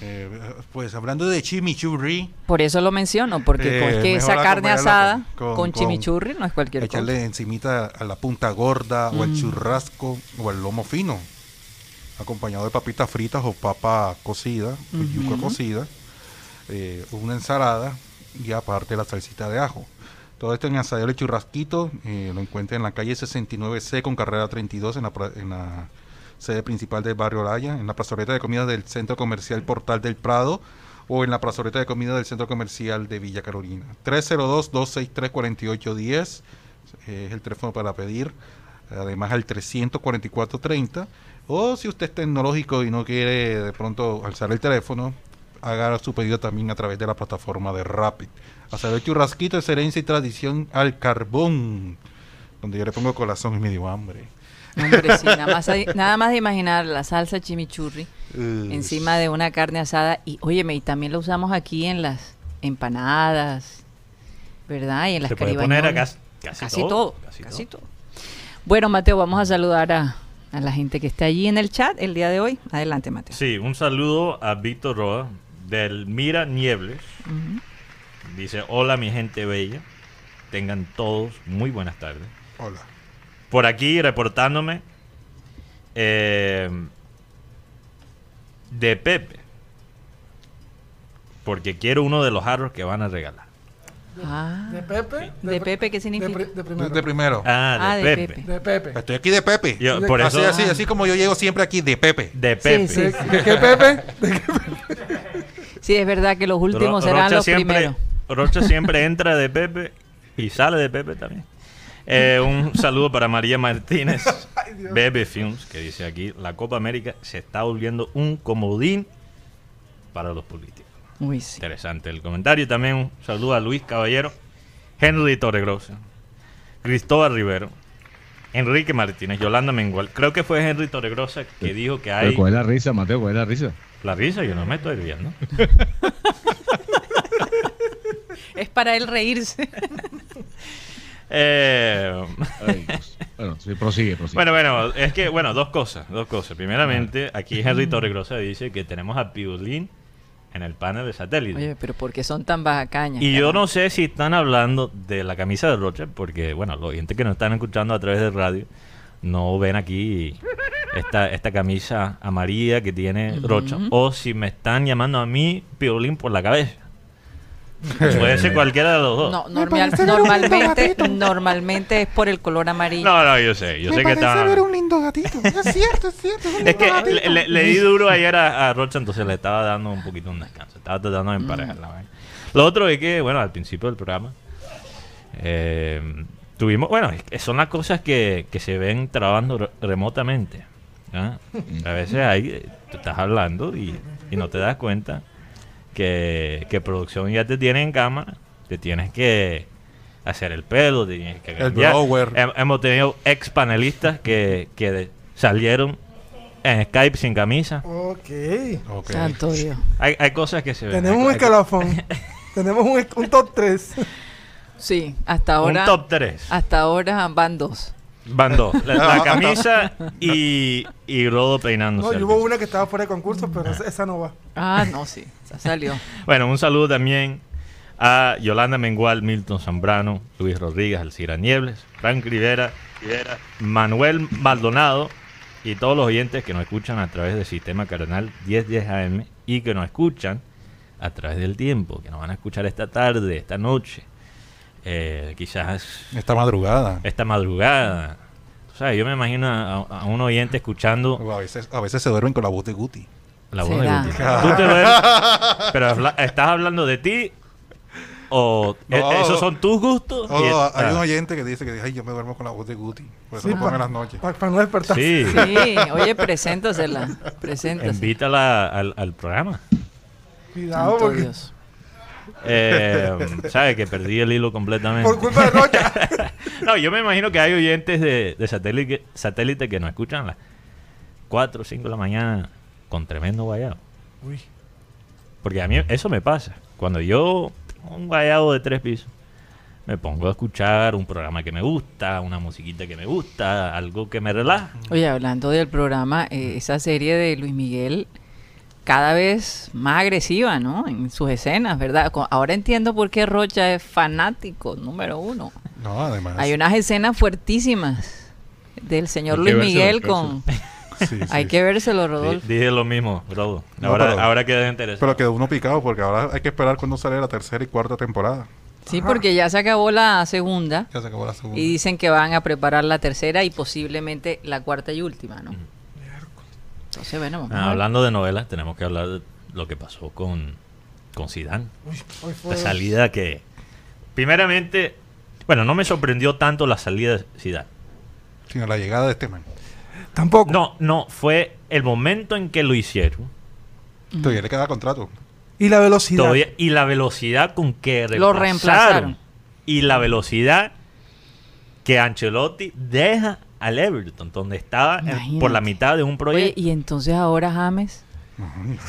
Eh, pues hablando de chimichurri, Por eso lo menciono, porque Eh, es que esa carne asada con- con, con- chimichurri no es cualquier echarle cosa. encimita a la punta gorda o el Mm. churrasco o el lomo fino, acompañado de papitas fritas o papa cocida, o yuca cocida, eh, una ensalada y aparte la salsita de ajo. Todo esto en Asadero El Churrasquito, eh, lo encuentra en la calle 69C con carrera 32 en la, pra- en la sede principal del barrio Laya, en la plazoleta de comida del Centro Comercial Portal del Prado o en la plazoleta de comida del Centro Comercial de Villa Carolina. 302-263-4810 eh, es el teléfono para pedir, además al 344-30 o si usted es tecnológico y no quiere de pronto alzar el teléfono, haga su pedido también a través de la plataforma de Rapid. Hacer el churrasquito es herencia y tradición al carbón. donde yo le pongo corazón y me dio hambre. Hombre, sí, nada más, hay- nada más de imaginar la salsa chimichurri Uh, encima de una carne asada. Y óyeme, y también lo usamos aquí en las empanadas, ¿verdad? Y en las Se puede poner a caribañolas. casi, casi Casi todo, todo, casi casi todo. todo. Bueno, Mateo, vamos a saludar a, a la gente que está allí en el chat el día de hoy. Adelante, Mateo. Sí, un saludo a Víctor Roa del Mira Niebles. Dice, hola mi gente bella. Tengan todos muy buenas tardes. Hola. Por aquí reportándome eh, de Pepe. Porque quiero uno de los jarros que van a regalar. Ah, ¿De Pepe? ¿De Pepe qué significa? De, pri- de primero. De primero. Ah, de, Ah, de Pepe. Pepe. De Pepe. Estoy aquí de Pepe. Yo, por así, eso, así, así como yo llego siempre aquí de Pepe. de Pepe. Sí, ¿De, de qué Pepe? ¿De qué Sí, es verdad que los últimos Ro- serán Rocha los siempre, primeros. Rocha siempre entra de Pepe y sale de Pepe también. Eh, un saludo para María Martínez, Bebe Films, que dice aquí, la Copa América se está volviendo un comodín para los políticos. Uy, sí. Interesante el comentario. También un saludo a Luis Caballero, Henry Torregrosa, Cristóbal Rivero, Enrique Martínez, Yolanda Mengual. Creo que fue Henry Torregrosa que dijo que hay... Pero coge la risa, Mateo, coge la risa. La risa, yo no me estoy riendo. Es para él reírse. Eh, Ay, bueno, sí, prosigue, prosigue. Bueno, bueno, es que, bueno, dos cosas, dos cosas. Primeramente, aquí Henry Torregrosa dice que tenemos a Piolín en el panel de satélite. Oye, pero ¿por qué son tan bajacañas? y yo no sé si están hablando de la camisa de Rocha, porque, bueno, los oyentes que nos están escuchando a través de radio no ven aquí esta, esta camisa amarilla que tiene Rocha, o si me están llamando a mí Piolín por la cabeza. Puede ser cualquiera de los dos. No, normal- normalmente, normalmente es por el color amarillo. No, no, yo sé, yo sé que estaban... un lindo gatito. Es cierto, es cierto. Es que le, le- le di duro ayer a, a Rocha, entonces le estaba dando un poquito un descanso. Estaba tratando de emparejar la vaina. Lo otro es que, bueno, al principio del programa eh, tuvimos, bueno, es que son las cosas que, que se ven trabajando re- remotamente. ¿ah? A veces ahí eh, tú estás hablando y, y no te das cuenta que, que producción ya te tiene en cámara, te tienes que hacer el pelo, te tienes que El cambiar. blower. Hem- hemos tenido ex panelistas que, que salieron en Skype sin camisa. Ok. Ok. Santo Dios. Hay, hay cosas que se ven. Tenemos Hay- un escalafón. Tenemos un, un top 3. Sí, hasta Un ahora. top 3. Hasta ahora van dos. Van dos. La, la camisa y, y Rodo peinándose. No, y hubo una que estaba fuera de concurso, pero esa, esa no va. Ah, no, sí. Salió. Bueno, un saludo también a Yolanda Mengual, Milton Zambrano, Luis Rodríguez, Alcira Niebles, Frank Rivera, Rivera, Manuel Maldonado y todos los oyentes que nos escuchan a través del sistema cardenal 1010 AM y que nos escuchan a través del tiempo, que nos van a escuchar esta tarde, esta noche, eh, quizás Esta madrugada. esta madrugada. O sea, yo me imagino a, a un oyente escuchando O A veces, a veces se duermen con la voz de Guti. la voz de ¿Será? Guti. Tú te duermes, pero ¿estás hablando de ti o e- No. esos son tus gustos? Oh, Y hay un oyente que dice que ay, yo me duermo con la voz de Guti. Por eso Sí, lo pongo en las noches. Para no despertar. Sí, Sí, oye, preséntasela. Preséntasela. invítala al, al programa. Cuidado, porque Dios. Eh, ¿Sabes? Que perdí el hilo completamente. por culpa de Rocha. No, yo me imagino que hay oyentes de, de satélite, satélite que nos escuchan a las 4 o 5 de la mañana con tremendo guayado. Uy. Porque a mí eso me pasa. Cuando yo, un guayado de tres pisos, me pongo a escuchar un programa que me gusta, una musiquita que me gusta, algo que me relaja. Oye, hablando del programa, eh, esa serie de Luis Miguel cada vez más agresiva, ¿no? En sus escenas, ¿verdad? Ahora entiendo por qué Rocha es fanático número uno. No, además. Hay unas escenas fuertísimas del señor Luis Miguel con... Sí, Hay sí. que vérselo, Rodolfo. Dije lo mismo, Rodo. No, Ahora, pero- ahora queda interesante. Pero quedó uno picado porque ahora hay que esperar cuando sale la tercera y cuarta temporada. Sí, porque ya se acabó la segunda Ya se acabó la segunda. y dicen que van a preparar la tercera y posiblemente la cuarta y última, ¿no? Entonces, bueno, vamos Ah, hablando de novelas, tenemos que hablar de lo que pasó con, con Zidane. Uy, hoy fue. La salida que... Primeramente, bueno, no me sorprendió tanto la salida de Zidane. Sino la llegada de este man. Tampoco. No, no, fue el momento en que lo hicieron. Todavía le queda contrato. Y la velocidad. Todavía- y la velocidad con que Lo reemplazaron. Y la velocidad que Ancelotti deja al Everton, donde estaba Imagínate. por la mitad de un Oye, proyecto. y entonces ahora James.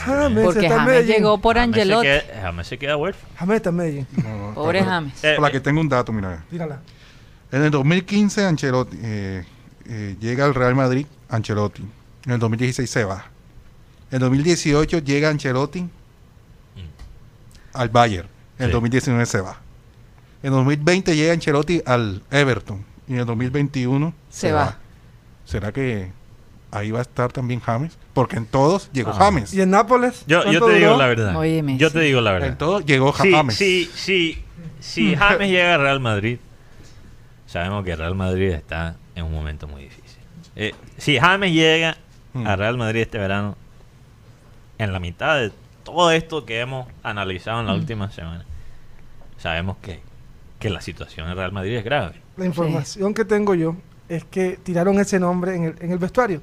James Porque está James Medellín. llegó por James se Angelotti. queda- James se queda huérfano. James está en Medellín. No, no, Pobre pero- James. Eh, Por la eh, que tengo un dato, mira. Tírala. En el 2015 Ancelotti eh, eh, llega al Real Madrid Ancelotti. En el 2016 se va. En el 2018 llega Ancelotti al Bayern. En el Sí. 2019 se va. En el 2020 llega Ancelotti al Everton. Y en el 2021 Se va. ¿Será que ahí va a estar también James? Porque en todos llegó Ah. James. ¿Y en Nápoles? Yo, yo ¿Cuánto te digo duró? la verdad. Óyeme, yo sí. te digo la verdad. En todos llegó Sí, James. sí, sí, si James llega a Real Madrid, sabemos que Real Madrid está en un momento muy difícil. Eh, si James llega Mm. a Real Madrid este verano, en la mitad de todo esto que hemos analizado en la última semana, sabemos que, que la situación en Real Madrid es grave. La información que tengo yo es que tiraron ese nombre en el, en el vestuario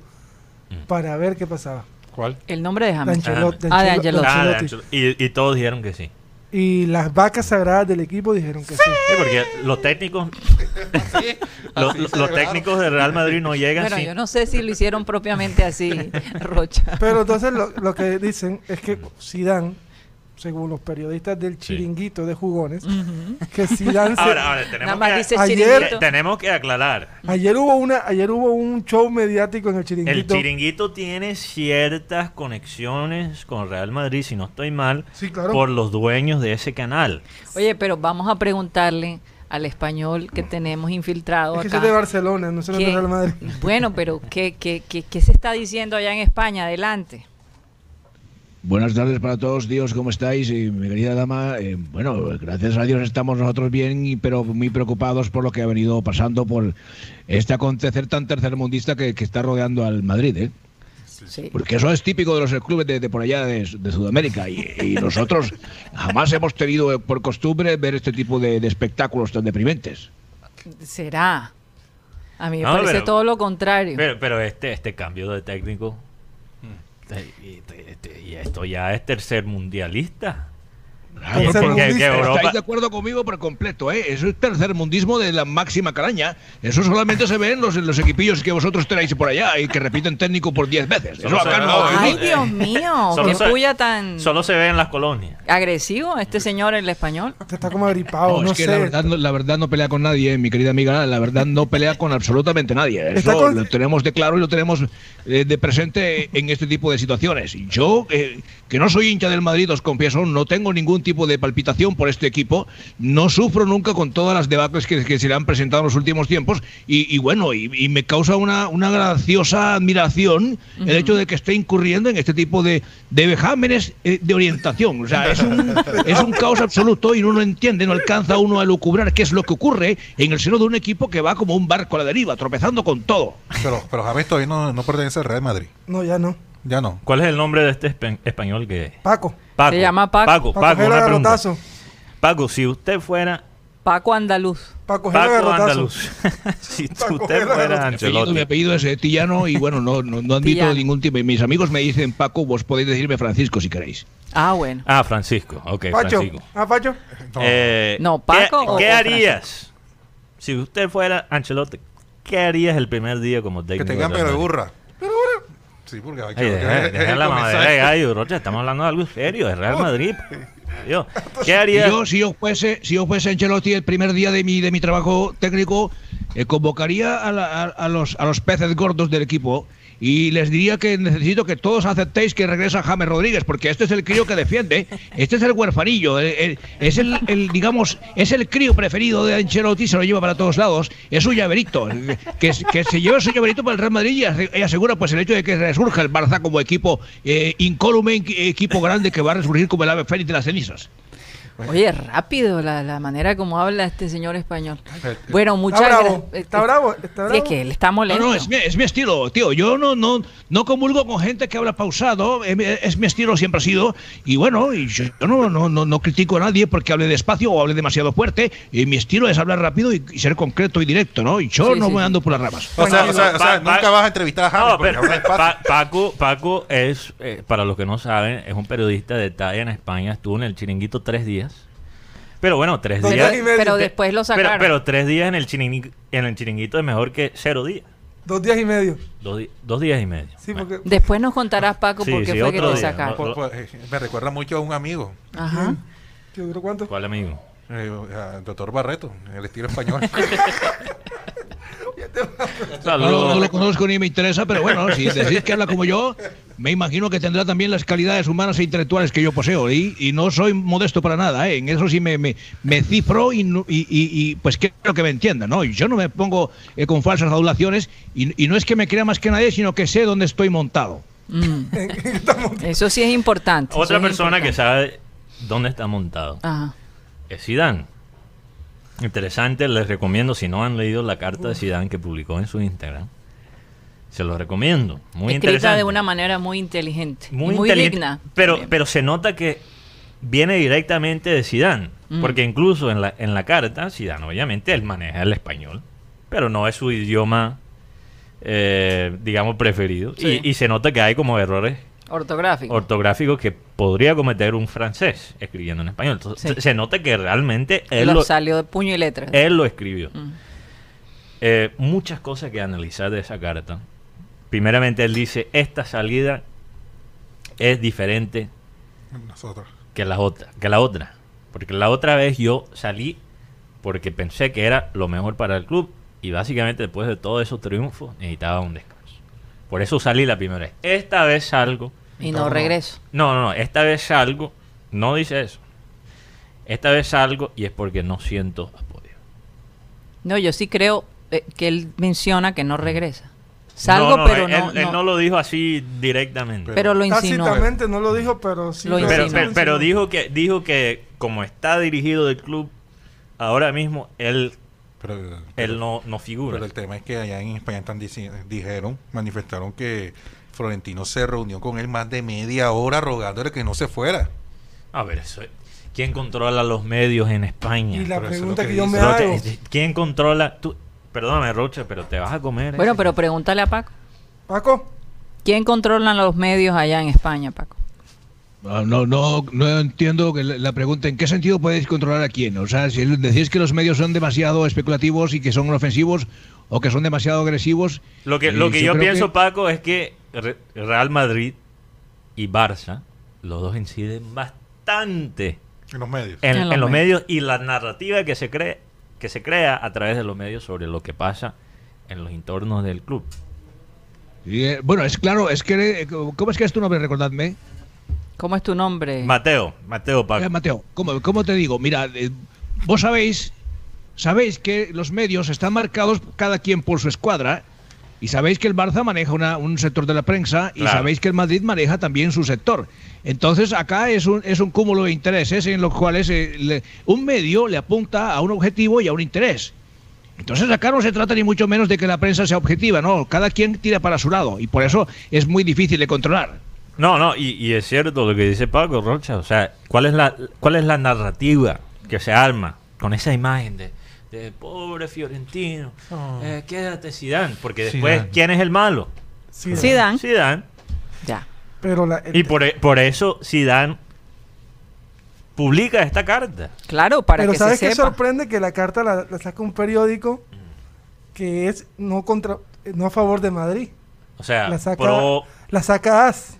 Mm. para ver qué pasaba. ¿Cuál? El nombre de James. Ah, de Ancelot- de Ancelotti. Ah, de Ancelotti. Y, y todos dijeron que sí. Y las vacas sagradas del equipo dijeron que sí. Sí, porque los técnicos, los, así los- técnicos de Real Madrid no llegan Bueno, sin- yo no sé si lo hicieron propiamente así, Rocha. Pero entonces lo, lo que dicen es que Zidane, según los periodistas del chiringuito de jugones, que Zidane se- Ahora, ahora, tenemos Nada más que, dice Ayer- chiringuito. tenemos que aclarar. ayer hubo una ayer hubo un show mediático en el El chiringuito. chiringuito tiene ciertas conexiones con Real Madrid, si no estoy mal, Sí, claro. por los dueños de ese canal. Oye, pero vamos a preguntarle al español que tenemos infiltrado es que acá. soy de Barcelona, no soy de ¿Qué- Real Madrid. Bueno, pero ¿qué, qué, qué, qué se está diciendo allá en España? Adelante. Buenas tardes para todos, Dios, ¿cómo estáis? Y mi querida dama, eh, bueno, gracias a Dios estamos nosotros bien, y- pero muy preocupados por lo que ha venido pasando por este acontecer tan tercermundista que, que está rodeando al Madrid, ¿eh? Sí. Porque eso es típico de los clubes de, de por allá de, de Sudamérica y, y nosotros jamás hemos tenido eh, por costumbre ver este tipo de, de espectáculos tan deprimentes. ¿Será? A mí me No, parece pero- todo lo contrario. Pero, pero este, este cambio de técnico, eh, y, este- y esto ya es tercer mundialista. Estáis de acuerdo conmigo por completo, ¿eh? Eso es tercermundismo de la máxima caraña. Eso solamente se ve en los, en los equipillos que vosotros tenéis por allá y que repiten técnico por 10 veces. Eso acá no. no, Ay, Dios mío, qué puya tan Solo se ve en las colonias. agresivo este señor el español. Te está como agripado, No, no, es que sé. la verdad, no, la verdad no pelea con nadie, eh, mi querida amiga. La verdad no pelea con absolutamente nadie. Eso con- lo tenemos de claro y lo tenemos eh, de presente en este tipo de situaciones. Yo, eh, que no soy hincha del Madrid, os confieso, no tengo ningún tipo de palpitación por este equipo. No sufro nunca con todas las debacles que, que se le han presentado en los últimos tiempos. Y, y bueno, y, y me causa una, una graciosa admiración el hecho de que esté incurriendo en este tipo de, de vejámenes eh, de orientación. O sea, es un, es un caos absoluto y uno no entiende, no alcanza uno a lucubrar qué es lo que ocurre en el seno de un equipo que va como un barco a la deriva, tropezando con todo. Pero, pero James todavía no, no pertenece al Real Madrid. No, ya no. Ya no. ¿Cuál es el nombre de este espa- español que Paco. Paco. Se llama Paco. Paco, Paco, coger una pregunta. Paco, si usted fuera Paco Andaluz. Paco garrotazo. Andaluz, si Paco usted era fuera apellido, mi Ancelotti, apellido es eh, Tillano y bueno, no, no, no admito Tillano. ningún tipo. y Mis amigos me dicen Paco, vos podéis decirme Francisco si queréis. Ah, bueno. Ah, Francisco. Ok, Pacho. Francisco. Ah, Pacho. No. Eh, No, ¿qué- Paco ¿Qué, o- o harías si usted fuera Ancelotti? ¿Qué harías el primer día como técnico? que pelo de Madrid? burra. Sí, porque hay Ey, deja, deja la madera de gallo, Rocha. Estamos hablando de algo serio, de Real Madrid. Yo, si yo fuese, si yo fuese Ancelotti el primer día de mi, de mi trabajo técnico, eh, convocaría a, la- a- a los, a los peces gordos del equipo y les diría que necesito que todos aceptéis que regresa James Rodríguez, porque este es el crío que defiende, este es el huerfanillo, es el, digamos, es el crío preferido de Ancelotti, se lo lleva para todos lados, es su llaverito, que, que se lleva su llaverito para el Real Madrid y asegura pues el hecho de que resurja el Barça como equipo eh, incólume, equipo grande que va a resurgir como el ave fénix de las cenizas. Oye, rápido la, la manera como habla este señor español. Bueno, muchas Está bravo. gracias. Está bravo. Está Sí, es bravo. que él está No, molesto. no, es mi, es mi estilo, tío. Yo no, no, no comulgo con gente que habla pausado. Es, mi- es mi estilo, siempre ha sido. Y bueno, y yo no, no, no, no critico a nadie porque hable despacio o hable demasiado fuerte. Y mi estilo es hablar rápido y, y ser concreto y directo, ¿no? Y yo Sí, no sí, me ando por las ramas. O sea, o sea, o nunca vas a entrevistar a. No, porque pero. Pa- Paco, Paco es, eh, para los que no saben, es un periodista de talla en España. Estuvo en el chiringuito tres días. Pero bueno, tres Dos días. días y medio. Pero de- después lo Pero, sacaron. pero tres días en el, chiringui- en el chiringuito es mejor que cero días. Dos días y medio. Dos, di- dos días y medio. Sí, Bueno. porque Después nos contarás, Paco, Sí, por qué sí, fue que otro te día, sacaron. ¿no? Por- por- eh, me recuerda mucho a un amigo, Ajá. ¿que duró cuánto? ¿Cuál amigo? Eh, doctor Barreto, el estilo español. No, no lo conozco ni me interesa, pero bueno, si decís que habla como yo, me imagino que tendrá también las calidades humanas e intelectuales que yo poseo. Y, y no soy modesto para nada, ¿eh? en eso sí me, me, me cifro y, no- y, y- y, pues quiero que me entiendan. ¿no? Yo no me pongo eh, con falsas adulaciones y, y no es que me crea más que nadie, sino que sé dónde estoy montado. Mm. Eso sí es importante. Otra es persona que importante. sabe dónde está montado Ajá. Es Zidane. Interesante, les recomiendo, si no han leído la carta de Zidane que publicó en su Instagram, se los recomiendo. Muy Escrita interesante. de una manera muy inteligente. muy, Muy, inteligente, digna. Pero, pero se nota que viene directamente de Zidane, Mm. porque incluso en la, en la carta, Zidane obviamente él maneja el español, pero no es su idioma, eh, digamos, preferido. Sí. Y, y se nota que hay como errores Ortográfico. ortográficos que podría cometer un francés escribiendo en español. Entonces, Sí. se nota que realmente él lo, lo, salió de puño y letra. él lo escribió. Mm. Eh, muchas cosas que analizar de esa carta. Primeramente, él dice: Esta salida es diferente que la otra. Que la otra. Porque la otra vez yo salí porque pensé que era lo mejor para el club. Y básicamente, después de todos esos triunfos, necesitaba un descanso. Por eso salí la primera vez. Esta vez salgo. Y no, regreso. No, no, no. Esta vez salgo. No dice eso. Esta vez salgo y es porque no siento apoyo. No, yo sí creo eh, que él menciona que no regresa. Salgo, No, no, pero él, no, él- él no- lo dijo así directamente. pero lo insinuó. Tácitamente no lo dijo, pero sí. Lo pero- pero, insinuó. pero, pero dijo que dijo que como está dirigido del club ahora mismo él Pero, él no, no figura. pero el tema es que allá en España están dijeron, manifestaron que Florentino se reunió con él más de media hora rogándole que no se fuera. A ver, eso es- ¿quién controla los medios en España? Y la Pero eso es pregunta que, que yo me hago. ¿Quién controla? Tú, perdóname, Rocha, pero te vas a comer. Bueno, ese? pero pregúntale a Paco. Paco, ¿Quién controla los medios allá en España, Paco? Ah, No, no, no entiendo que la pregunta, ¿en qué sentido podéis controlar a quién? O sea, si decís que los medios son demasiado especulativos y que son ofensivos o que son demasiado agresivos. Lo que, lo que yo, pienso, que- Paco, es que Re- Real Madrid y Barça, los dos inciden bastante En los medios. en, En los en los medios. medios y la narrativa que se cree que se crea a través de los medios sobre lo que pasa en los entornos del club. Y, eh, bueno, es claro, es que. eh, ¿Cómo es que es tu nombre? Recordadme. ¿Cómo es tu nombre? Mateo, Mateo Paco. Eh, Mateo, ¿cómo, cómo te digo? Mira, eh, vos sabéis, sabéis que los medios están marcados cada quien por su escuadra y sabéis que el Barça maneja una- un sector de la prensa y Claro. sabéis que el Madrid maneja también su sector. Entonces acá es un, es un cúmulo de intereses en los cuales eh, le- un medio le apunta a un objetivo y a un interés. Entonces acá no se trata ni mucho menos de que la prensa sea objetiva, no, cada quien tira para su lado y por eso es muy difícil de controlar. No, no, y, y es cierto lo que dice Paco Rocha. O sea, ¿cuál es la, cuál es la narrativa que se arma con esa imagen de, de pobre Fiorentino? eh, quédate Zidane, porque después, Zidane. ¿quién es el malo? sí, Zidane. Zidane. Ya. pero la, Y por, por eso Zidane publica esta carta. Claro, para pero que ¿sabes se qué sepa. sorprende? Que la carta la, la saca un periódico que es no contra no a favor de Madrid. O sea, La saca, pro la saca AS,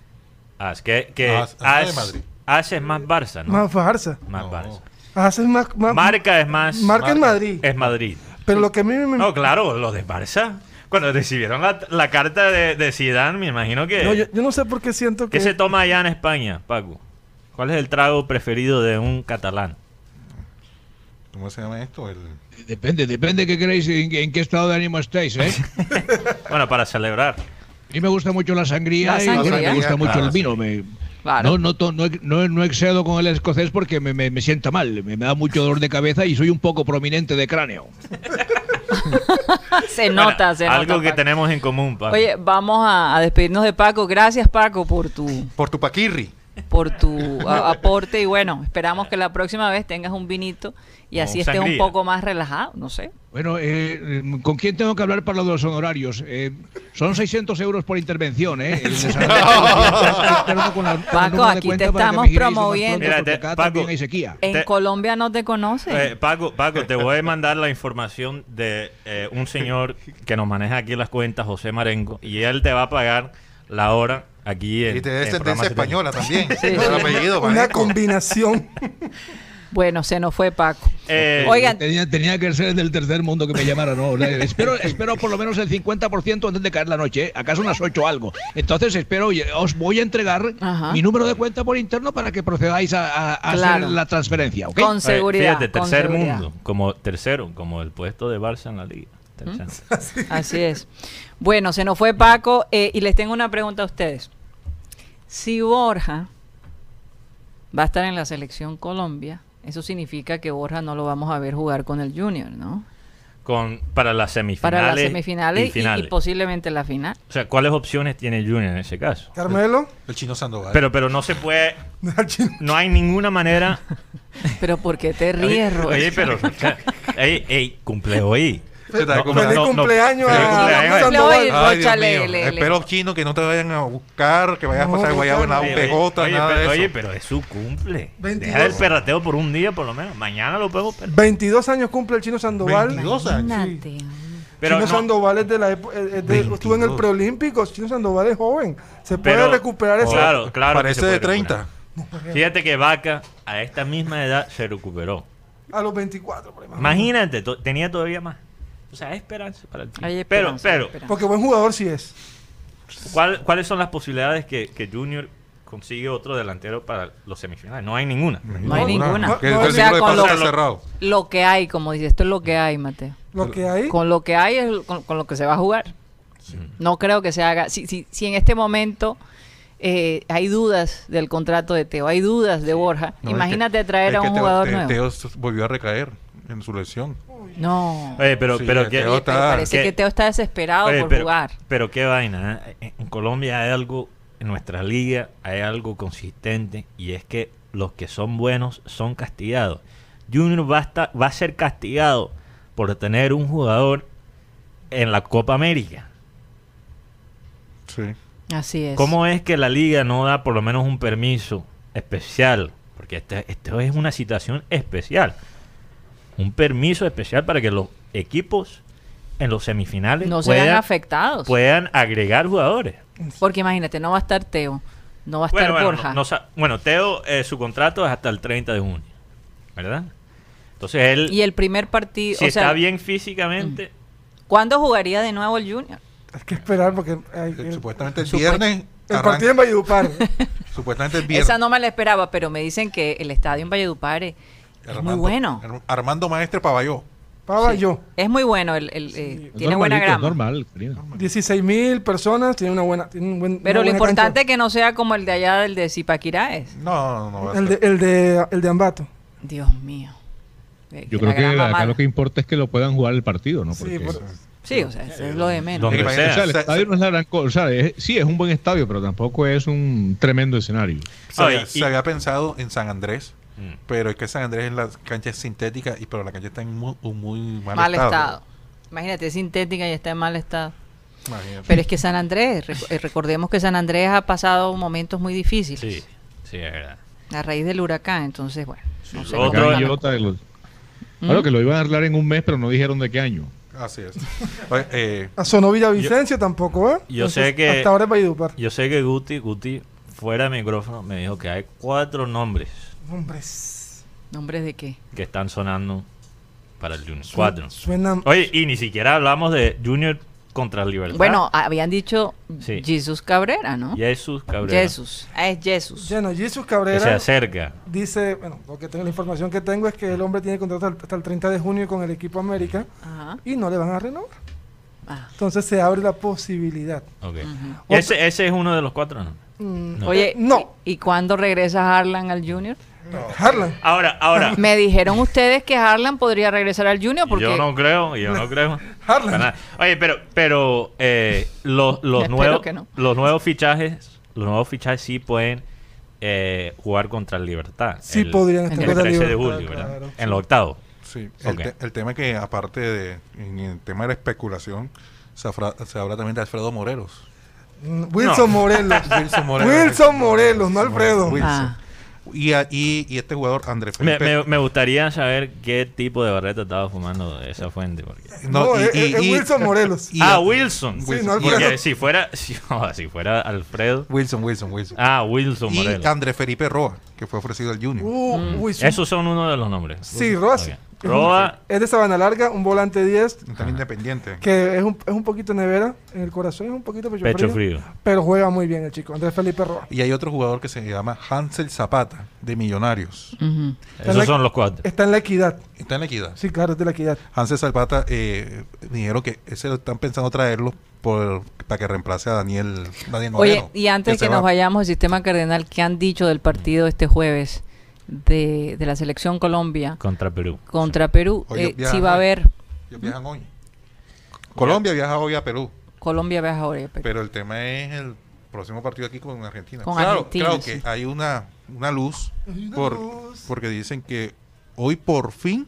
As, que, que As- As de As- Madrid. As es más Barça, ¿no? más Barça. Más No. Barça. AS es más, más- Marca es más. Marca es. Madrid. Es Madrid. Pero lo que a mí me... No, claro, los de Barça. Cuando recibieron la, la carta de, de Zidane, me imagino que... No, yo, yo no sé por qué siento que... ¿Qué se toma allá en España, Paco? ¿Cuál es el trago preferido de un catalán? ¿Cómo se llama esto? El, Depende, depende qué queréis, en, en qué estado de ánimo estáis, ¿eh? Bueno, para celebrar. A mí me gusta mucho la sangría, La y me gusta mucho Claro, el vino. Me, Claro. no, no, no, no, no excedo con el escocés porque me, me- me sienta mal, me, me da mucho dolor de cabeza y soy un poco prominente de cráneo. se nota, Bueno, se Algo nota. que Paco. tenemos en común, Paco. Oye, vamos a, a despedirnos de Paco. Gracias, Paco, por tu por tu paquirri. Por tu a- aporte y bueno, esperamos que la próxima vez tengas un vinito y O así estés un poco más relajado, no sé. Bueno, eh, eh, ¿con quién tengo que hablar para lo de los honorarios? Eh, son 600 euros por intervención, ¿eh? El Paco, aquí te estamos promoviendo. acá Paco, hay sequía. En Te- Colombia no te conoce. Eh, Paco, Paco, te voy a mandar la información de eh, un señor que nos maneja aquí las cuentas, José Marengo, y él te va a pagar la hora aquí en Y te en es programa descendencia 70. española también. Sí, El sí. apellido, Una combinación. Bueno, se nos fue Paco. Eh, Oigan, Tenía, tenía que ser del tercer mundo que me llamara, ¿no? Espero, espero por lo menos el 50% antes de caer la noche, ¿eh? Acaso unas 8 algo. Entonces espero, oye, os voy a entregar Ajá. mi número de cuenta por interno para que procedáis a, a- a Claro. hacer la transferencia, ¿ok? con seguridad. Fíjate, con tercer seguridad. mundo, como tercero, como el puesto de Barça en la liga. Tercero. Así es. Bueno, se nos fue Paco eh, y les tengo una pregunta a ustedes. Si Borja va a estar en la selección Colombia, eso significa que Borja no lo vamos a ver jugar con el Junior, ¿no? Con, para las semifinales, Para las semifinales y y, finales. y posiblemente la final. o sea, ¿cuáles opciones tiene Junior en ese caso? Carmelo. El chino Sandoval. Pero, pero no se puede, no hay ninguna manera. Pero ¿por qué te ríes, Oye, pero, o sea, ey, ey, cumple hoy. ¿Qué tal? No, ¿Cómo Feliz cumpleaños a Espero chinos que no te vayan a buscar, que vayas a pasar guayabo en la UPJ, oye, nada pero, de eso. oye, pero es su cumple. 22. Deja el perrateo por un día por lo menos. Mañana lo podemos perder. 22 años cumple el chino Sandoval. 22 años. Imagínate. Pero Chino no- Sandoval es de la época. es de- estuvo en el 22. preolímpico. Chino Sandoval es joven. Se puede Pero- recuperar eso. Claro, claro. Parece de 30. recuperar. Fíjate que Vaca a esta misma edad se recuperó. A los 24, por ahí más o menos. Imagínate, to- tenía todavía más. O sea, hay esperanza para el Hay. Pero, esperanza, pero, esperanza. Porque buen jugador sí es. ¿cuál- ¿cuáles son las posibilidades que, que Junior consigue otro delantero para los semifinales? No hay ninguna. No hay ninguna. No, el o sea, con lo- cerrado. Lo que hay, como dice, esto es lo que hay, Mateo. Lo que hay. Con lo que hay es con, con lo que se va a jugar. No creo que se haga. Si, si, si en este momento eh, hay dudas del contrato de Teo, hay dudas de Borja, No, es imagínate que- traer a que un Teo- jugador Te- nuevo. Teo volvió a recaer en su lesión. No. Oye, pero, Sí, pero, el ¿qué- Teo Oye, pero está- parece ¿qué- que Teo está desesperado Oye, por pero, jugar. pero qué vaina. ¿eh? En Colombia hay algo, en nuestra liga hay algo consistente y es que los que son buenos son castigados. Junior va a, estar- va a ser castigado por tener un jugador en la Copa América. Sí. Así es. ¿Cómo es que la liga no da por lo menos un permiso especial? Porque este- esto es una situación especial. Un permiso especial para que los equipos en los semifinales no se vean puedan, afectados. puedan agregar jugadores. Porque imagínate, no va a estar Teo, no va a estar Bueno, bueno, Borja. no- no sa- bueno, Teo, eh, su contrato es hasta el 30 de junio, ¿verdad? Entonces él, y el primer partido, si o sea, está bien físicamente, ¿cuándo jugaría de nuevo el Junior? Hay que esperar porque. hay- Eh, el, Supuestamente el viernes. el partido en Valledupar. Supuestamente el viernes. Esa no me la esperaba, pero me dicen que el estadio en Valledupar es muy Armando- bueno. Ar- Armando Maestre Pavalló. Pava Sí. Es muy bueno, el, el, eh, tiene buena grama. normal, Karina. 16 mil personas. Tiene una buena. Tiene un buen, Pero una lo buena importante es que no sea como el de allá del de Zipaquirá No, no, no. El de, el, de, el de Ambato. Dios mío. Eh, Yo creo que acá mala. lo que importa es que lo puedan jugar el partido, ¿no? Sí, Porque, por- Sí, o sea, eso es lo de menos. Donde sea. o sea, el estadio no es la gran cosa. O sea, es- sí, es un buen estadio, pero tampoco es un tremendo escenario. Se, Oye, había, y- se había pensado en San Andrés, Mm. pero es que San Andrés la cancha es sintética, y pero la cancha está en muy, un muy mal, mal estado. estado. Imagínate, es sintética y está en mal estado. Imagínate. Pero es que San Andrés, rec- eh, recordemos que San Andrés ha pasado momentos muy difíciles sí, sí, es verdad. a raíz del huracán. Entonces, bueno, no sé. Otro- yo los- ¿Mm? Claro que lo iban a arreglar en un mes, pero no dijeron de qué año. Así es. Oye, eh, A Sonó Villavicencio tampoco, ¿eh? yo sé que- Hasta ahora es Valledupar. Yo sé que Guti, Guti, fuera de micrófono, me dijo que hay cuatro nombres Hombres. ¿Nombres de qué? que están sonando para el Junior. Cuatro. Suena. Oye, y ni siquiera hablamos de Junior contra Libertad. Bueno, habían dicho Sí. Jesús Cabrera, ¿no? Jesús Cabrera. Jesús. Ah, es Jesús. Lleno, Jesus Que se Cabrera acerca. dice, bueno, lo que tengo, la información que tengo es que el hombre tiene contrato hasta- el 30 de junio con el equipo América Ajá. y no le van a renovar. Ah. Entonces se abre la posibilidad. Ok. Ujú. Y ese, ese es uno de los cuatro, ¿no? Mm, No. Oye, No. ¿y y cuándo regresa Harlan al Junior? Harlan. Ahora, ahora. Me dijeron ustedes que Harlan podría regresar al Junior porque Yo no creo, yo no creo. Harlan. Oye, pero, pero eh, los, los nuevos, que no. los nuevos fichajes, los nuevos fichajes sí pueden eh, jugar contra el Libertad. Sí el, podrían el estar contra 13 de julio, ¿verdad? claro, En los octavos. Sí, el, Ok. te- el tema es que aparte de en el tema de la especulación se, afra- se habla también de Alfredo Morelos. Wilson Morelos. Wilson Morelos. Wilson Morelos, no Alfredo. Wilson. Ah. Y, a- y, y este jugador André Me, Felipe. me- me gustaría saber qué tipo de barreta estaba fumando esa fuente. porque- No, es- es Wilson Morelos. y- ah, Wilson. Sí, no Porque si fuera, si, oh, si fuera Alfredo. Wilson, Wilson, Wilson. Ah, Wilson y Morelos. André Felipe Roa, que fue ofrecido al Junior. Uh, Mm. Wilson. Esos son uno de los nombres. Sí, Roa. Ok. Roa, Es de Sabana Larga, un volante 10, Tan independiente. que es un, es un poquito nevera en el corazón, es un poquito pecho, pecho frío, frío. Pero juega muy bien el chico, Andrés Felipe Roa. Y hay otro jugador que se llama Hansel Zapata, de Millonarios. Esos la- son los cuatro. Está en la equidad. Está en la equidad. Sí, claro, es de la equidad. Hansel Zapata, eh, dijeron que ese lo están pensando traerlo por, para que reemplace a Daniel, Daniel Moreno. Oye, y antes se que nos va. vayamos al sistema cardenal, ¿qué han dicho del partido este jueves de, de la selección Colombia Contra Perú. contra Perú? Hoy Eh, si va a hoy. haber Ellos viajan hoy. Colombia viaja hoy a Perú, Colombia viaja ahora a Perú. pero el tema es el próximo partido aquí con Argentina. Con claro, Argentina, claro sí. que hay una, una luz, Hay una por- luz. porque dicen que hoy por fin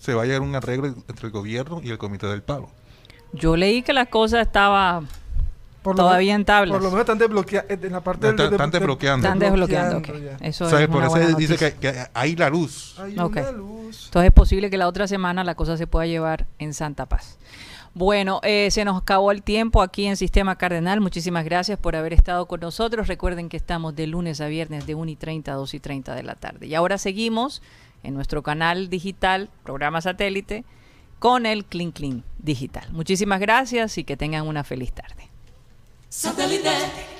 se va a llegar a un arreglo entre el gobierno y el comité del paro. Yo leí que la cosa estaba Por todavía en tablas. Por lo menos están desbloqueando. En la parte Están- del- están desbloqueando. Están desbloqueando, ok. Eso ¿Sabes? es Por una eso buena dice que, que hay la luz. Hay Ok. una luz. Entonces es posible que la otra semana la cosa se pueda llevar en Santa Paz. Bueno, eh, se nos acabó el tiempo aquí en Sistema Cardenal. Muchísimas gracias por haber estado con nosotros. Recuerden que estamos de lunes a viernes de 1 y 30 a 2 y 30 de la tarde. Y ahora seguimos en nuestro canal digital, programa satélite, con el Clean Clean Digital. Muchísimas gracias y que tengan una feliz tarde. Satellite.